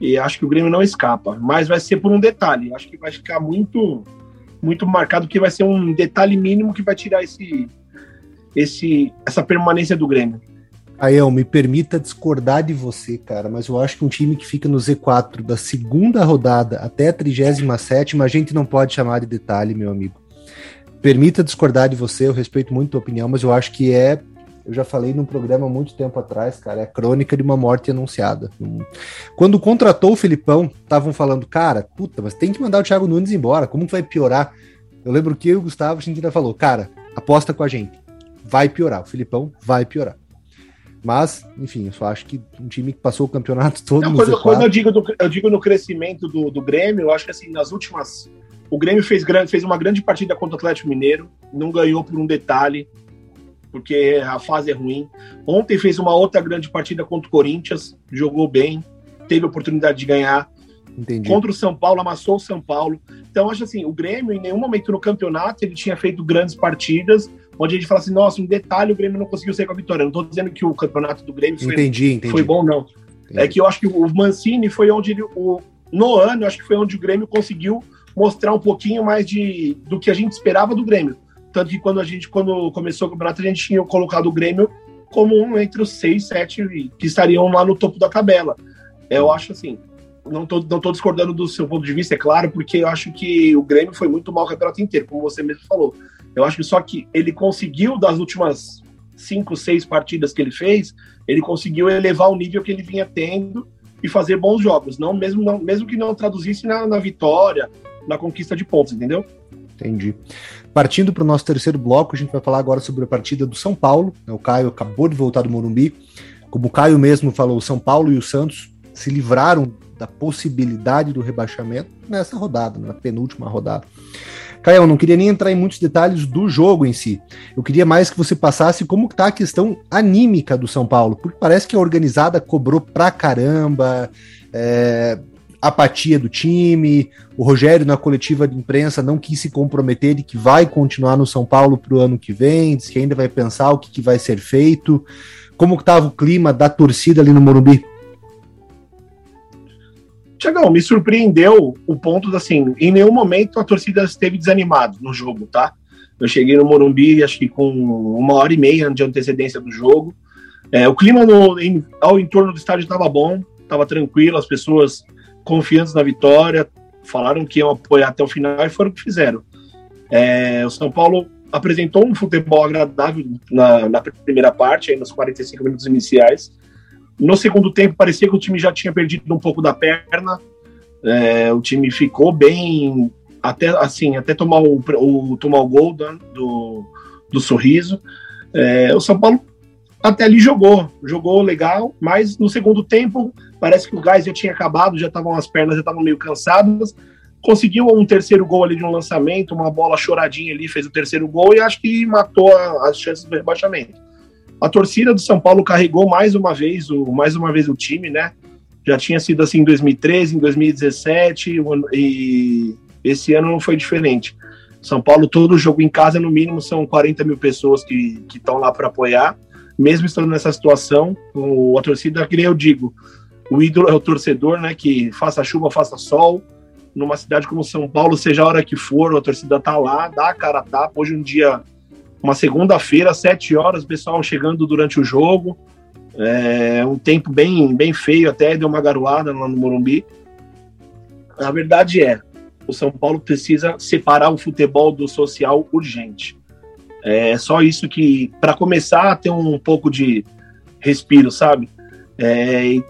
e acho que o Grêmio não escapa. Mas vai ser por um detalhe. Acho que vai ficar muito muito marcado, que vai ser um detalhe mínimo que vai tirar esse, esse, essa permanência do Grêmio. Aiel, me permita discordar de você, cara, mas eu acho que um time que fica no Z4 da segunda rodada até a 37 a gente não pode chamar de detalhe, meu amigo. Permita discordar de você, eu respeito muito a tua opinião, mas eu acho que é eu já falei num programa muito tempo atrás, cara, é a crônica de uma morte anunciada. Quando contratou o Filipão, estavam falando, cara, puta, mas tem que mandar o Thiago Nunes embora, como que vai piorar? Eu lembro que eu e o Gustavo, a gente ainda falou, cara, aposta com a gente, vai piorar, o Filipão vai piorar. Mas, enfim, eu só acho que um time que passou o campeonato todo. Não, quando, quando eu, digo do, eu digo no crescimento do, do Grêmio, eu acho que assim, nas últimas. O Grêmio fez, fez uma grande partida contra o Atlético Mineiro, não ganhou por um detalhe porque a fase é ruim. Ontem fez uma outra grande partida contra o Corinthians, jogou bem, teve oportunidade de ganhar. Entendi. Contra o São Paulo, amassou o São Paulo. Então, acho assim, o Grêmio, em nenhum momento no campeonato, ele tinha feito grandes partidas, onde a gente fala assim, nossa, um detalhe, o Grêmio não conseguiu sair com a vitória. Não estou dizendo que o campeonato do Grêmio foi, entendi, entendi. foi bom, não. Entendi. É que eu acho que o Mancini foi onde ele, o, no ano, eu acho que foi onde o Grêmio conseguiu mostrar um pouquinho mais de, do que a gente esperava do Grêmio. Tanto que quando a gente, quando começou o campeonato, a gente tinha colocado o Grêmio como um entre os seis, sete que estariam lá no topo da tabela. Eu acho assim, não tô, não tô discordando do seu ponto de vista, é claro, porque eu acho que o Grêmio foi muito mal o campeonato inteiro, como você mesmo falou. Eu acho que só que ele conseguiu, das últimas cinco, seis partidas que ele fez, ele conseguiu elevar o nível que ele vinha tendo e fazer bons jogos, não mesmo, não, mesmo que não traduzisse na, na vitória, na conquista de pontos, entendeu? Entendi. Partindo para o nosso terceiro bloco, a gente vai falar agora sobre a partida do São Paulo. O Caio acabou de voltar do Morumbi. Como o Caio mesmo falou, o São Paulo e o Santos se livraram da possibilidade do rebaixamento nessa rodada, na penúltima rodada. Caio, eu não queria nem entrar em muitos detalhes do jogo em si. Eu queria mais que você passasse como está a questão anímica do São Paulo, porque parece que a organizada cobrou pra caramba, é, apatia do time. O Rogério, na coletiva de imprensa, não quis se comprometer de que vai continuar no São Paulo para o ano que vem, diz que ainda vai pensar o que, que vai ser feito. Como estava o clima da torcida ali no Morumbi? Tiagão, me surpreendeu o ponto assim, em nenhum momento a torcida esteve desanimada no jogo, tá? Eu cheguei no Morumbi, acho que com uma hora e meia de antecedência do jogo. É, o clima no, em, ao entorno do estádio estava bom, estava tranquilo, as pessoas confiantes na vitória, falaram que iam apoiar até o final e foram o que fizeram. É, o São Paulo apresentou um futebol agradável na, na, primeira parte, nos 45 minutos iniciais. No segundo tempo, parecia que o time já tinha perdido um pouco da perna. É, o time ficou bem, até assim, até tomar o, o tomar o gol do, do, do sorriso. É, o São Paulo até ali jogou, jogou legal, mas no segundo tempo parece que o gás já tinha acabado, já estavam as pernas já estavam meio cansadas. Conseguiu um terceiro gol ali de um lançamento, uma bola choradinha ali, fez o terceiro gol e acho que matou as chances do rebaixamento. A torcida do São Paulo carregou mais uma vez o mais uma vez o time, né? Já tinha sido assim em 2013, em 2017 e esse ano não foi diferente. São Paulo, todo jogo em casa, no mínimo, são 40 mil pessoas que estão lá para apoiar mesmo estando nessa situação, o, a torcida, que nem eu digo, o ídolo é o torcedor, né? Que faça chuva, faça sol. Numa cidade como São Paulo, seja a hora que for, a torcida tá lá, dá a cara a tapa. Hoje um dia, uma segunda-feira, sete horas, o pessoal chegando durante o jogo. É um tempo bem, bem feio, até deu uma garoada lá no Morumbi. A verdade é, o São Paulo precisa separar o futebol do social urgente. É só isso que, para começar a ter um pouco de respiro, sabe? É,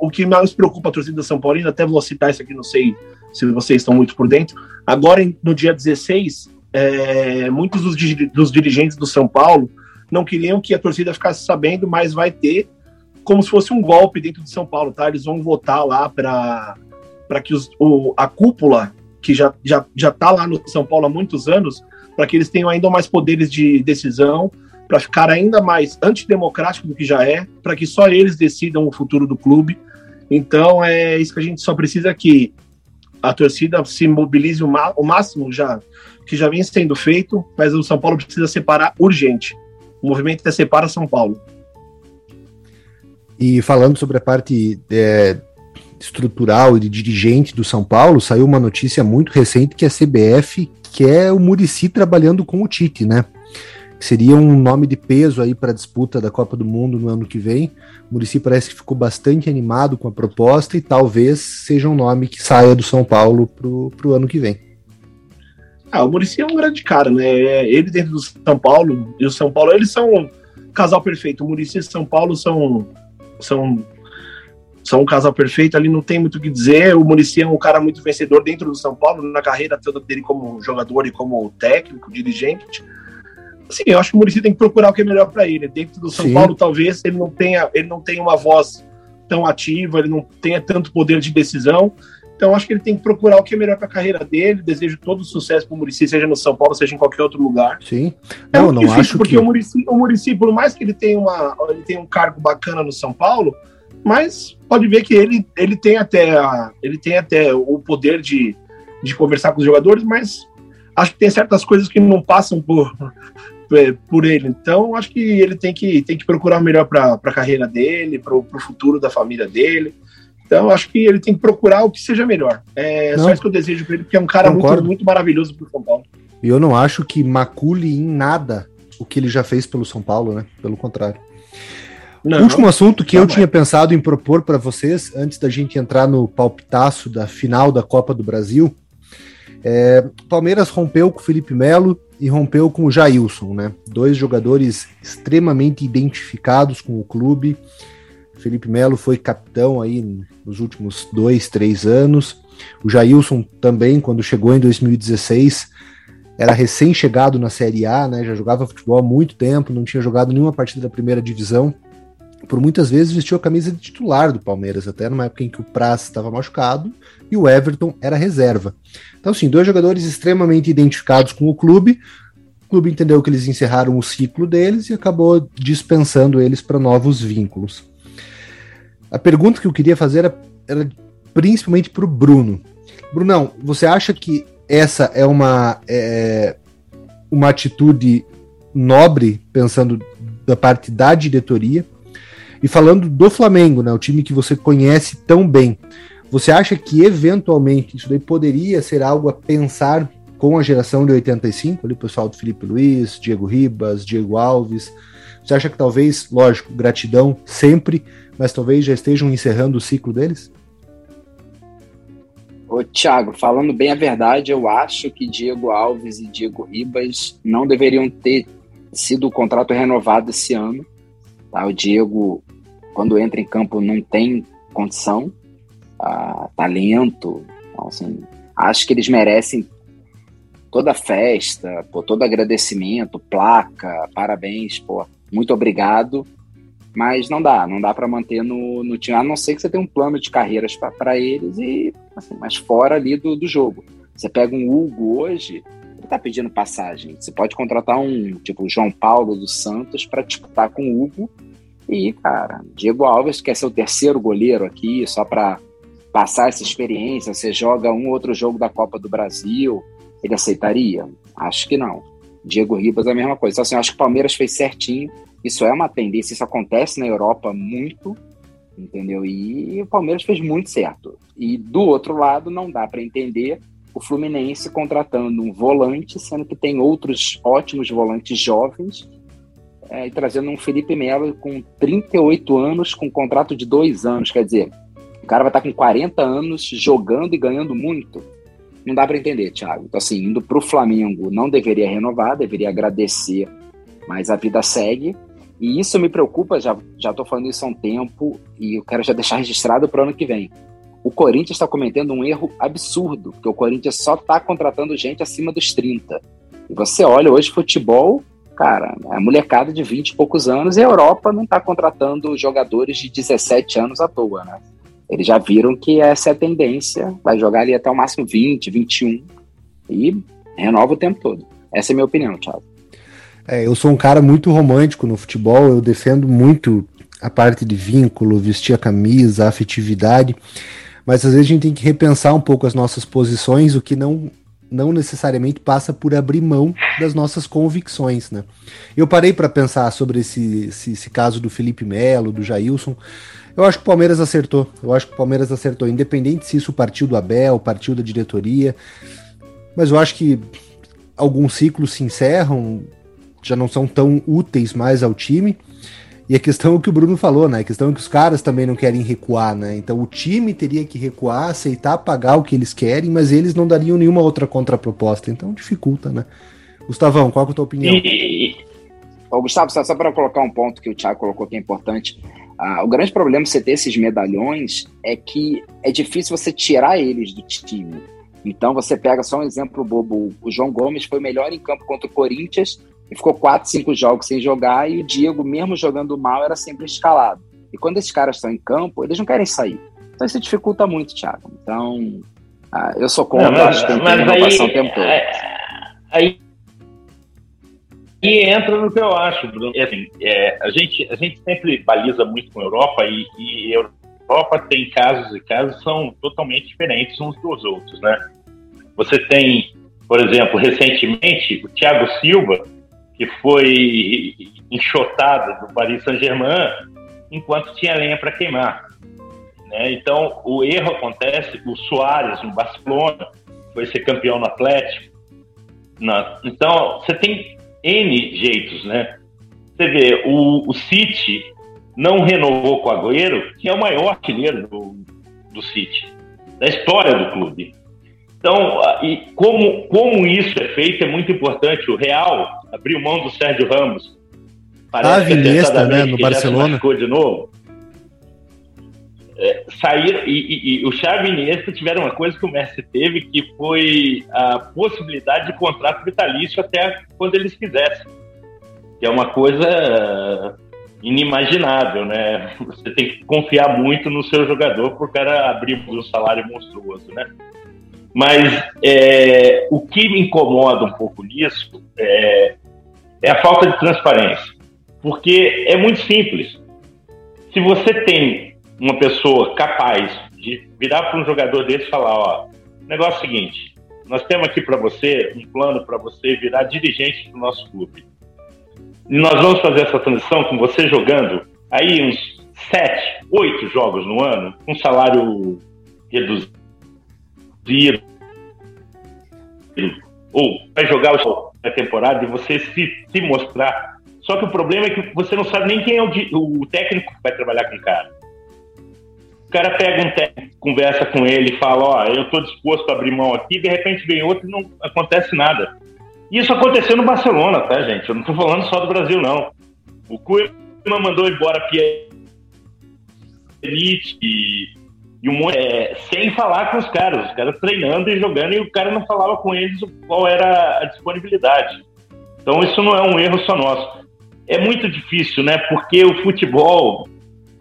o que mais preocupa a torcida São Paulino, até vou citar isso aqui, não sei se vocês estão muito por dentro. Agora, no dia 16, é, muitos dos, dos dirigentes do São Paulo não queriam que a torcida ficasse sabendo, mas vai ter como se fosse um golpe dentro de São Paulo, tá? Eles vão votar lá para que os, o, a cúpula, que já, já, já tá lá no São Paulo há muitos anos, para que eles tenham ainda mais poderes de decisão, para ficar ainda mais antidemocrático do que já é, para que só eles decidam o futuro do clube. Então é isso que a gente só precisa que a torcida se mobilize o, o máximo já que já vem sendo feito, mas o São Paulo precisa separar urgente. O movimento é separa São Paulo. E falando sobre a parte é, estrutural e de dirigente do São Paulo, saiu uma notícia muito recente que a CBF que é o Murici trabalhando com o Tite, né? Seria um nome de peso aí para a disputa da Copa do Mundo no ano que vem. O Murici parece que ficou bastante animado com a proposta e talvez seja um nome que saia do São Paulo para o ano que vem. Ah, o Murici é um grande cara, né? Ele dentro do São Paulo e o São Paulo, eles são um casal perfeito. O Murici e São Paulo são, são são um casal perfeito, ali não tem muito o que dizer. O Murici é um cara muito vencedor dentro do São Paulo, na carreira toda dele como jogador e como técnico, dirigente. Sim, eu acho que o Murici tem que procurar o que é melhor para ele. Dentro do São Sim. Paulo, talvez ele não tenha, ele não tenha uma voz tão ativa, ele não tenha tanto poder de decisão. Então, acho que ele tem que procurar o que é melhor para a carreira dele. Desejo todo o sucesso para o Murici, seja no São Paulo, seja em qualquer outro lugar. Sim. É não, não difícil, acho porque que... o Murici, o Murici, por mais que ele tenha, uma, ele tenha um cargo bacana no São Paulo, mas pode ver que ele, ele tem até a, ele tem até o poder de, de conversar com os jogadores, mas acho que tem certas coisas que não passam por, é, por ele. Então, acho que ele tem que, tem que procurar o melhor para a carreira dele, para o futuro da família dele. Então, acho que ele tem que procurar o que seja melhor. É não. só isso que eu desejo para ele, porque é um cara muito, muito maravilhoso para o São Paulo. E eu não acho que macule em nada o que ele já fez pelo São Paulo, né? Pelo contrário. Não, Último assunto que eu tinha pensado em propor para vocês, antes da gente entrar no palpitaço da final da Copa do Brasil, é, Palmeiras rompeu com o Felipe Melo e rompeu com o Jailson, né? Dois jogadores extremamente identificados com o clube. Felipe Melo foi capitão aí nos últimos dois, três anos. O Jailson também, quando chegou em 2016, era recém-chegado na Série A, né? Já jogava futebol há muito tempo, não tinha jogado nenhuma partida da primeira divisão por muitas vezes vestiu a camisa de titular do Palmeiras, até numa época em que o Praz estava machucado e o Everton era reserva. Então, sim, dois jogadores extremamente identificados com o clube. O clube entendeu que eles encerraram o ciclo deles e acabou dispensando eles para novos vínculos. A pergunta que eu queria fazer era, era principalmente para o Bruno. Brunão, você acha que essa é uma, é, uma atitude nobre, pensando da parte da diretoria? E falando do Flamengo, né, o time que você conhece tão bem, você acha que eventualmente isso daí poderia ser algo a pensar com a geração de 85, ali o pessoal do Felipe Luiz, Diego Ribas, Diego Alves? Você acha que talvez, lógico, gratidão sempre, mas talvez já estejam encerrando o ciclo deles? Ô, Thiago, falando bem a verdade, eu acho que Diego Alves e Diego Ribas não deveriam ter sido o contrato renovado esse ano. Tá? O Diego, quando entra em campo, não tem condição, ah, talento. Então, assim, acho que eles merecem toda a festa, pô, todo agradecimento, placa, parabéns, pô, muito obrigado. Mas não dá, não dá para manter no, no time, a não ser que você tenha um plano de carreiras para eles, e assim, mas fora ali do, do jogo. Você pega um Hugo hoje, ele tá pedindo passagem. Você pode contratar um, tipo, o João Paulo dos Santos para disputar com o Hugo. E, cara, Diego Alves quer ser o terceiro goleiro aqui, só para passar essa experiência. Você joga um outro jogo da Copa do Brasil, ele aceitaria? Acho que não. Diego Ribas é a mesma coisa. Então, assim, acho que o Palmeiras fez certinho isso é uma tendência, isso acontece na Europa muito, entendeu? E o Palmeiras fez muito certo. E do outro lado, não dá para entender o Fluminense contratando um volante, sendo que tem outros ótimos volantes jovens, é, e trazendo um Felipe Melo com 38 anos, com um contrato de dois anos. Quer dizer, o cara vai estar com 40 anos jogando e ganhando muito. Não dá para entender, Thiago. Então, assim, indo para o Flamengo, não deveria renovar, deveria agradecer, mas a vida segue. E isso me preocupa, já já estou falando isso há um tempo e eu quero já deixar registrado para o ano que vem. O Corinthians está cometendo um erro absurdo, porque o Corinthians só está contratando gente acima dos 30. E você olha hoje futebol, cara, é molecada de 20 e poucos anos e a Europa não está contratando jogadores de 17 anos à toa, né? Eles já viram que essa é a tendência, vai jogar ali até o máximo 20, 21 e renova o tempo todo. Essa é a minha opinião, Thiago. É, eu sou um cara muito romântico no futebol, eu defendo muito a parte de vínculo, vestir a camisa, a afetividade, mas às vezes a gente tem que repensar um pouco as nossas posições, o que não, não necessariamente passa por abrir mão das nossas convicções, né? Eu parei para pensar sobre esse, esse, esse, caso do Felipe Melo, do Jailson. Eu acho que o Palmeiras acertou. Eu acho que o Palmeiras acertou, independente se isso partiu do Abel, partiu da diretoria. Mas eu acho que alguns ciclos se encerram, já não são tão úteis mais ao time. E a questão é o que o Bruno falou, né? A questão é que os caras também não querem recuar, né? Então o time teria que recuar, aceitar pagar o que eles querem, mas eles não dariam nenhuma outra contraproposta. Então dificulta, né? Gustavão, qual é a tua opinião? Ô, Gustavo, só, só para colocar um ponto que o Thiago colocou que é importante. Ah, o grande problema de você ter esses medalhões é que é difícil você tirar eles do time. Então você pega só um exemplo bobo. O João Gomes foi melhor em campo contra o Corinthians, e ficou quatro, cinco jogos sem jogar e o Diego, mesmo jogando mal, era sempre escalado. E quando esses caras estão em campo, eles não querem sair. Então isso dificulta muito, Thiago. Então, ah, eu sou contra, não, mas, acho que tem ter inovação o tempo todo. É, aí, aí entra no que eu acho, Bruno. É assim, é, a, gente, a gente sempre baliza muito com a Europa e, e a Europa tem casos e casos são totalmente diferentes uns dos outros, né? Você tem, por exemplo, recentemente, o Thiago Silva, que foi enxotado do Paris Saint-Germain enquanto tinha lenha para queimar. Né? Então, o erro acontece, o Soares no Barcelona foi ser campeão no Atlético. Na, então, você tem N jeitos, né? Você vê, o, o City não renovou com o Agüero, que é o maior artilheiro do, do City, da história do clube. Então, e como, como isso é feito é muito importante. O Real abriu mão do Sérgio Ramos. Parece ah, Iniesta, né, no Barcelona. de novo. É, sair e, e, e, o Xavi e Iniesta tiveram uma coisa que o Messi teve, que foi a possibilidade de contrato vitalício até quando eles quisessem. Que é uma coisa inimaginável, né? Você tem que confiar muito no seu jogador para o cara abrir um salário monstruoso, né? Mas é, o que me incomoda um pouco nisso é, é a falta de transparência. Porque é muito simples. Se você tem uma pessoa capaz de virar para um jogador desse e falar, ó, negócio é o seguinte, nós temos aqui para você um plano para você virar dirigente do nosso clube. E nós vamos fazer essa transição com você jogando aí uns sete, oito jogos no ano, com salário reduzido, ou vai jogar a temporada e você se, se mostrar. Só que o problema é que você não sabe nem quem é o, o técnico que vai trabalhar com o cara. O cara pega um técnico, conversa com ele fala, ó, eu estou disposto a abrir mão aqui, de repente vem outro e não acontece nada. Isso aconteceu no Barcelona, tá, gente? Eu não estou falando só do Brasil, não. O Koeman mandou embora Pjanic e, um monte, é, sem falar com os caras, os caras treinando e jogando e o cara não falava com eles qual era a disponibilidade. Então isso não é um erro só nosso. É muito difícil, né? Porque o futebol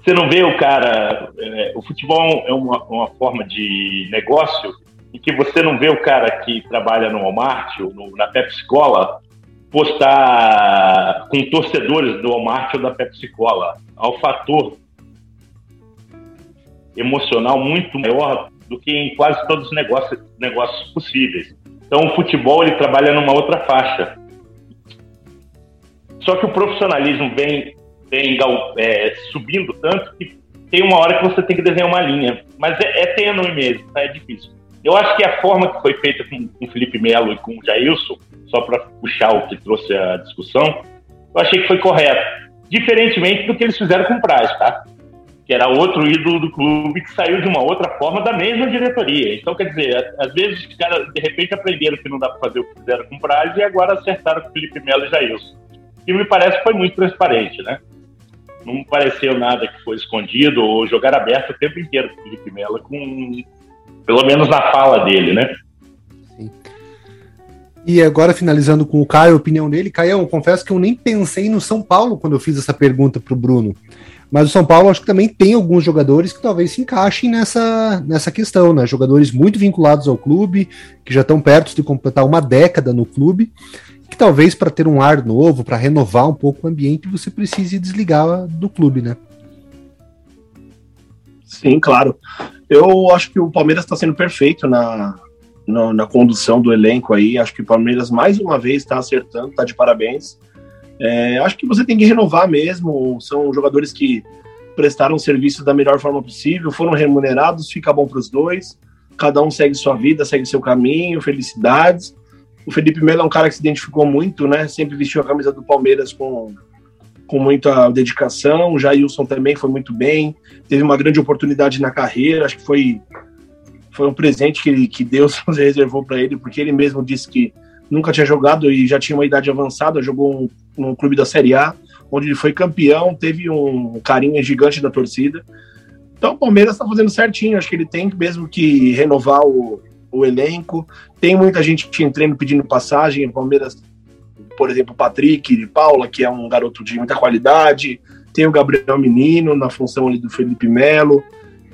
você não vê o cara. É, o futebol é uma, uma, forma de negócio em que você não vê o cara que trabalha no Walmart ou no, na Pepsi Cola postar com torcedores do Walmart ou da Pepsi Cola. Um fator emocional muito maior do que em quase todos os negócios, negócios possíveis. Então o futebol ele trabalha numa outra faixa. Só que o profissionalismo vem vem é, subindo tanto que tem uma hora que você tem que desenhar uma linha. Mas é, é tênue mesmo, tá? é difícil. Eu acho que a forma que foi feita com, o Felipe Melo e com o Jailson, só para puxar o que trouxe a discussão, eu achei que foi correto. Diferentemente do que eles fizeram com o Praz, tá? Que era outro ídolo do clube que saiu de uma outra forma da mesma diretoria. Então, quer dizer, às vezes os caras de repente aprenderam que não dá para fazer o que fizeram com o Praz e agora acertaram com o Felipe Melo e Jailson. E me parece que foi muito transparente, né? não pareceu nada que foi escondido ou jogar aberto o tempo inteiro com o Felipe Melo, com, pelo menos na fala dele, né? Sim. E agora, finalizando com o Caio, a opinião dele. Caio, eu confesso que eu nem pensei no São Paulo quando eu fiz essa pergunta para o Bruno. Mas o São Paulo acho que também tem alguns jogadores que talvez se encaixem nessa, nessa questão, né? Jogadores muito vinculados ao clube, que já estão perto de completar uma década no clube que talvez para ter um ar novo, para renovar um pouco o ambiente, você precise desligar do clube, né? Sim, claro. Eu acho que o Palmeiras está sendo perfeito na, na, na, condução do elenco aí. Acho que o Palmeiras mais uma vez está acertando, está de parabéns. É, acho que você tem que renovar mesmo. São jogadores que prestaram serviço da melhor forma possível, foram remunerados, fica bom para os dois. Cada um segue sua vida, segue seu caminho, felicidades. O Felipe Melo é um cara que se identificou muito, né? Sempre vestiu a camisa do Palmeiras com, com muita dedicação. O Jailson também foi muito bem. Teve uma grande oportunidade na carreira. Acho que foi, foi um presente que, que Deus reservou para ele, porque ele mesmo disse que nunca tinha jogado e já tinha uma idade avançada. Jogou no um clube da Série A, onde ele foi campeão. Teve um carinho gigante da torcida. Então o Palmeiras está fazendo certinho. Acho que ele tem mesmo que renovar o, o elenco. Tem muita gente entrando pedindo passagem. O Palmeiras, por exemplo, Patrick de Paula, que é um garoto de muita qualidade. Tem o Gabriel Menino na função ali do Felipe Melo.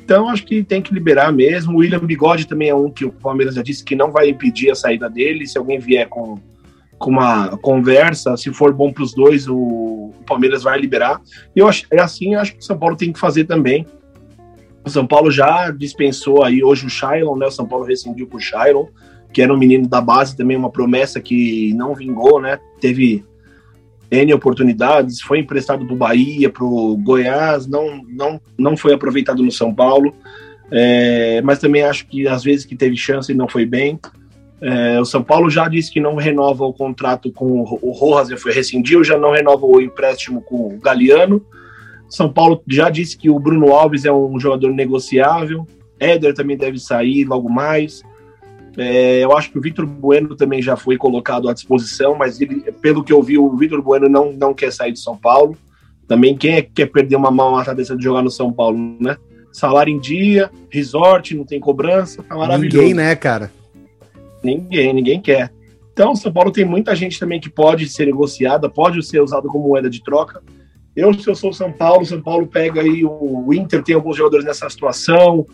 Então acho que tem que liberar mesmo. O William Bigode também é um que o Palmeiras já disse que não vai impedir a saída dele. Se alguém vier com, com uma conversa, se for bom para os dois, o, o, Palmeiras vai liberar. E eu acho, é assim, acho que o São Paulo tem que fazer também. O São Paulo já dispensou aí hoje o Shailon, né? O São Paulo rescindiu com o Shailon, que era um menino da base também, uma promessa que não vingou, né? Teve N oportunidades, foi emprestado para o Bahia, para o Goiás, não, não, não foi aproveitado no São Paulo. É, mas também acho que às vezes que teve chance e não foi bem. É, o São Paulo já disse que não renova o contrato com o Rojas, foi rescindiu, já não renova o empréstimo com o Galeano. São Paulo já disse que o Bruno Alves é um jogador negociável. Éder também deve sair logo mais. É, eu acho que o Vitor Bueno também já foi colocado à disposição, mas ele, pelo que eu vi, o Vitor Bueno não, não quer sair de São Paulo. Também quem é que quer perder uma mão na cabeça de jogar no São Paulo, né? Salário em dia, resort, não tem cobrança, tá maravilhoso. Ninguém, né, cara? Ninguém, ninguém quer. Então, São Paulo tem muita gente também que pode ser negociada, pode ser usado como moeda de troca. Eu, se eu sou São Paulo, São Paulo pega aí o Inter, tem alguns jogadores nessa situação.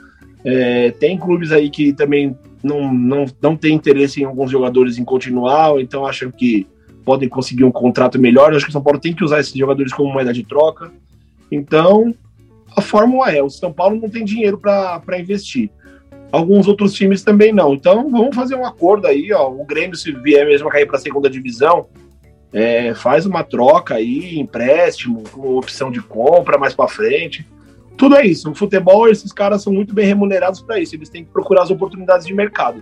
É, tem clubes aí que também não, não, não tem interesse em alguns jogadores em continuar, então acham que podem conseguir um contrato melhor. Acho que o São Paulo tem que usar esses jogadores como moeda de troca. Então, a fórmula é: o São Paulo não tem dinheiro para investir. Alguns outros times também não. Então vamos fazer um acordo aí, ó. O Grêmio, se vier mesmo a cair para a segunda divisão, é, faz uma troca aí, empréstimo, com opção de compra mais para frente. Tudo é isso. No futebol, esses caras são muito bem remunerados para isso. Eles têm que procurar as oportunidades de mercado.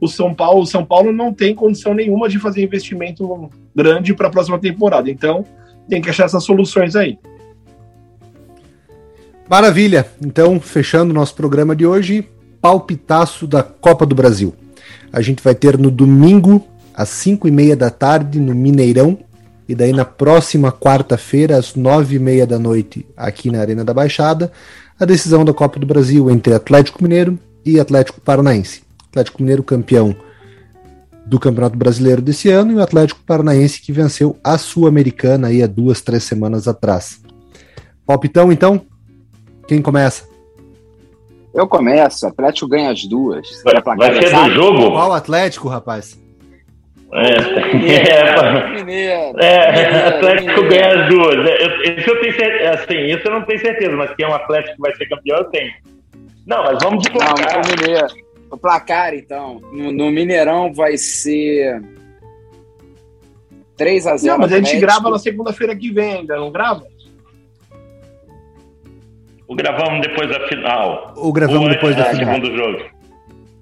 O São Paulo, o São Paulo não tem condição nenhuma de fazer investimento grande para a próxima temporada. Então, tem que achar essas soluções aí. Maravilha. Então, fechando o nosso programa de hoje, palpitaço da Copa do Brasil. A gente vai ter no domingo, às 5 e meia da tarde, no Mineirão. E daí na próxima quarta-feira, às 9 e meia da noite, aqui na Arena da Baixada, a decisão da Copa do Brasil entre Atlético Mineiro e Atlético Paranaense. Atlético Mineiro campeão do Campeonato Brasileiro desse ano e o Atlético Paranaense que venceu a Sul-Americana aí há duas, três semanas atrás. Palpitão, então? Quem começa? Eu começo, Atlético ganha as duas. Vai, vai ser do jogo? Qual Atlético, rapaz? É, Mineiro, é, Mineiro, é, Atlético Mineiro. ganha as duas. É, isso eu tenho certeza, assim, isso eu não tenho certeza, mas que é um Atlético que vai ser campeão, eu tenho. Não, mas vamos de placar. Não, o Mineiro. O placar, então, no, no Mineirão vai ser 3 a 0 Não, mas a gente grava na segunda-feira que vem ainda, não grava? O gravamos depois da final. O gravamos depois da é, final. segundo jogo.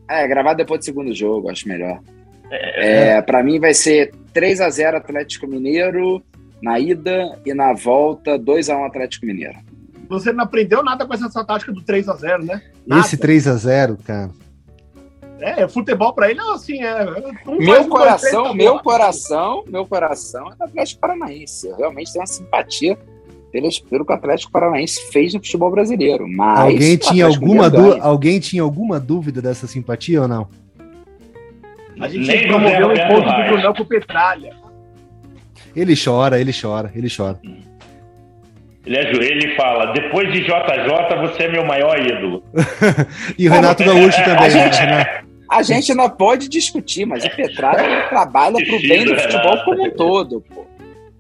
É, gravar depois do segundo jogo, acho melhor. É, é para mim vai ser 3 a 0 Atlético Mineiro na ida e na volta 2 a 1 Atlético Mineiro. Você não aprendeu nada com essa tática do 3 a 0 né? Nada. Esse 3 a 0 cara. É, futebol para ele é assim, é. Um meu coração, dois, meu coração, meu coração é do Atlético Paranaense. Eu realmente tenho uma simpatia pelo, pelo que o Atlético Paranaense fez no futebol brasileiro. Mas alguém tinha alguma alguém tinha alguma dúvida dessa simpatia ou não? A gente Nem promoveu o encontro do Brunão com o Petralha. Ele chora, ele chora, ele chora. Ele ajoelha e fala: depois de JJ, você é meu maior ídolo. e o Renato Gaúcho também, a gente, né? A gente não pode discutir, mas o Petralha trabalha para o bem do futebol como um todo, pô.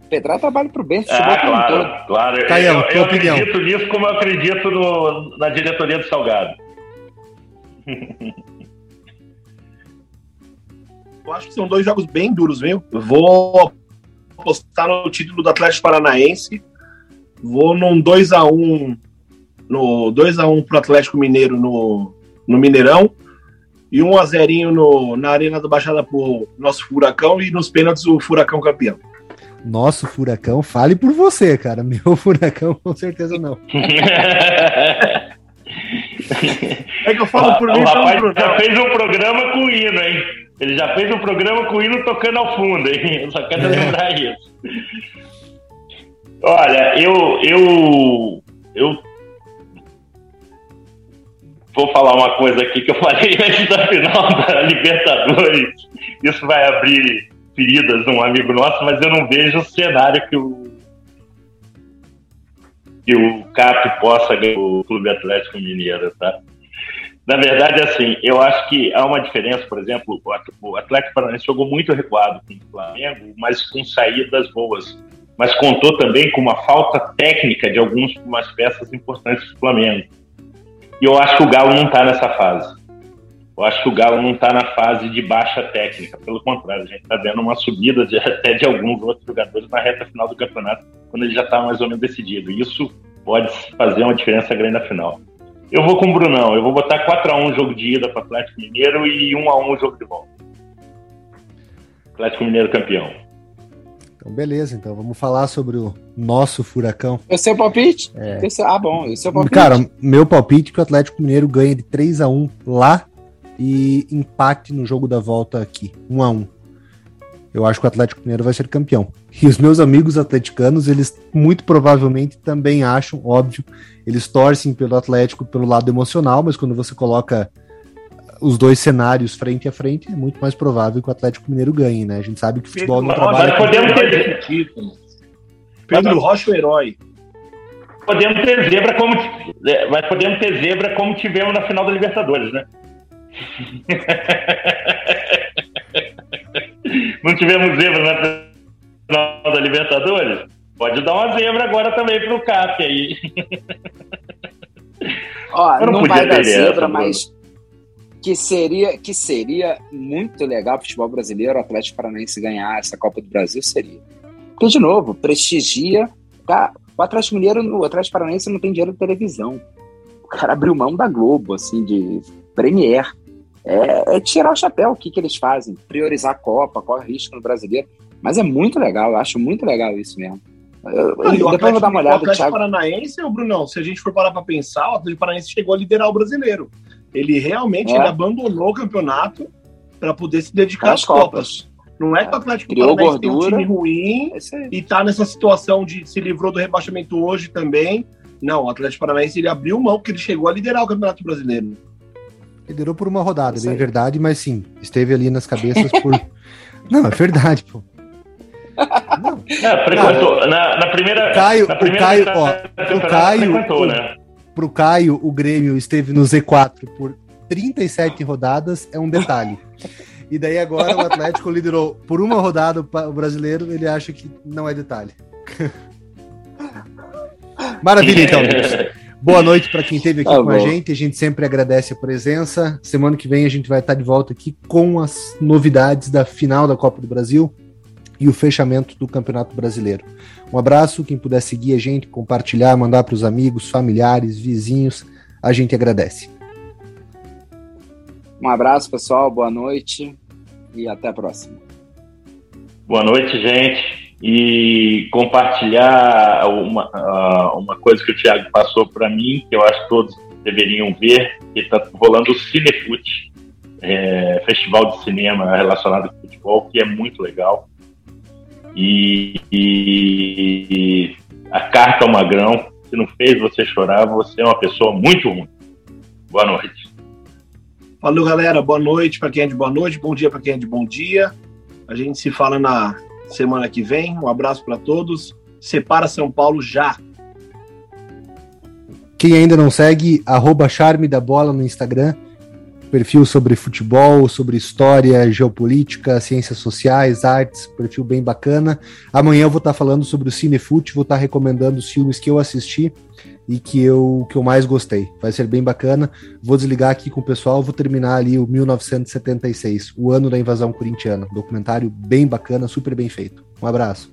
Petralha trabalha para o bem do futebol ah, como claro, um todo. Claro, Caião, eu, eu opinião. acredito nisso como eu acredito no, na diretoria do Salgado. Eu acho que são dois jogos bem duros, viu? Vou apostar no título do Atlético Paranaense. Vou num 2x1 no 2x1 pro Atlético Mineiro no, no Mineirão. E 1x0 no, na Arena da Baixada pro nosso Furacão e nos pênaltis o Furacão campeão. Nosso Furacão, fale por você, cara. Meu Furacão, com certeza não. é que eu falo por o, mim, o rapaz já fez um programa com o hino, hein? Ele já fez um programa com o hino tocando ao fundo, hein? Eu só quero é. lembrar isso. Olha, eu, eu, eu vou falar uma coisa aqui que eu falei antes da final da Libertadores. Isso vai abrir feridas num amigo nosso, mas eu não vejo o cenário que o que o CAP possa ganhar o Clube Atlético Mineiro, tá? Na verdade, assim, eu acho que há uma diferença, por exemplo, o Atlético Paranaense jogou muito recuado com o Flamengo, mas com saídas boas. Mas contou também com uma falta técnica de algumas peças importantes do Flamengo. E eu acho que o Galo não está nessa fase. Eu acho que o Galo não está na fase de baixa técnica. Pelo contrário, a gente está vendo uma subida de, até de alguns outros jogadores na reta final do campeonato, quando ele já está mais ou menos decidido. Isso pode fazer uma diferença grande na final. Eu vou com o Brunão. Eu vou botar 4x1 jogo de ida para o Atlético Mineiro e 1x1 jogo de volta. Atlético Mineiro campeão. Então, beleza. Então, vamos falar sobre o nosso furacão. O seu palpite? É. Ah, bom. O seu palpite? Cara, meu palpite é que o Atlético Mineiro ganha de 3x1 lá e empate no jogo da volta aqui. 1x1 eu acho que o Atlético Mineiro vai ser campeão. E os meus amigos atleticanos, eles muito provavelmente também acham, óbvio, eles torcem pelo Atlético pelo lado emocional, mas quando você coloca os dois cenários frente a frente, é muito mais provável que o Atlético Mineiro ganhe, né? A gente sabe que o futebol não trabalha. Mas podemos ter título. Pedro Rocha, o herói. Podemos ter zebra como, mas podemos ter zebra como tivemos na final da Libertadores, né? Não tivemos zebra na final da Libertadores? Pode dar uma zebra agora também pro CAP aí. Ó, não não, vai dar essa, zebra, Bruno. mas que seria, que seria muito legal o futebol brasileiro, o Atlético Paranaense ganhar essa Copa do Brasil, seria. Porque, de novo, prestigia. Cara, o Atlético Mineiro, o Atlético Paranaense não tem dinheiro de televisão. O cara abriu mão da Globo, assim, de Premier. É, é tirar o chapéu o que, que eles fazem, priorizar a Copa, corre risco no brasileiro. Mas é muito legal, eu acho muito legal isso mesmo. Eu- Não, e o depois eu vou dar uma o olhada, Atlético Thiago. Paranaense, o Brunão, se a gente for parar pra pensar, o Atlético Paranaense chegou a liderar o brasileiro. Ele realmente É. ele abandonou o campeonato para poder se dedicar Para às Copas. Não é que o Atlético Criou Paranaense tem um gordura. time ruim É e tá nessa situação de se livrou do rebaixamento hoje também. Não, o Atlético Paranaense ele abriu mão porque ele chegou a liderar o Campeonato Brasileiro. Liderou por uma rodada, Isso bem verdade, mas sim, esteve ali nas cabeças por. Não, é verdade, pô. Não, É, frequentou. na, na primeira. Caio- na o primeira Caio, metade ó, o Caio- frequentou, o- né? pro Caio, o Grêmio esteve no Z4 por 37 rodadas, é um detalhe. E daí agora o Atlético liderou por uma rodada o o brasileiro, ele acha que não é detalhe. Maravilha, então. Boa noite para quem esteve aqui Tá com a bom. gente. A gente sempre agradece a presença. Semana que vem a gente vai estar de volta aqui com as novidades da final da Copa do Brasil e o fechamento do Campeonato Brasileiro. Um abraço, quem puder seguir a gente, compartilhar, mandar para os amigos, familiares, vizinhos, a gente agradece. Um abraço, pessoal. Boa noite e até a próxima. Boa noite, gente. E compartilhar uma, uma coisa que o Thiago passou para mim, que eu acho que todos deveriam ver, que está rolando o Cinefute, é, festival de cinema relacionado com futebol, que é muito legal. E, e a carta ao magrão, se não fez você chorar, você é uma pessoa muito ruim. Boa noite. Valeu, galera. Boa noite para quem é de boa noite, bom dia para quem é de bom dia. A gente se fala na semana que vem. Um abraço para todos. Separa São Paulo já. Quem ainda não segue, arroba Charme da Bola no Instagram, perfil sobre futebol, sobre história, geopolítica, ciências sociais, artes, perfil bem bacana. Amanhã eu vou estar falando sobre o Cinefute, vou estar recomendando os filmes que eu assisti e que eu, que eu mais gostei. Vai ser bem bacana. Vou desligar aqui com o pessoal, vou terminar ali o 1976, o ano da invasão corintiana. Documentário bem bacana, super bem feito. Um abraço.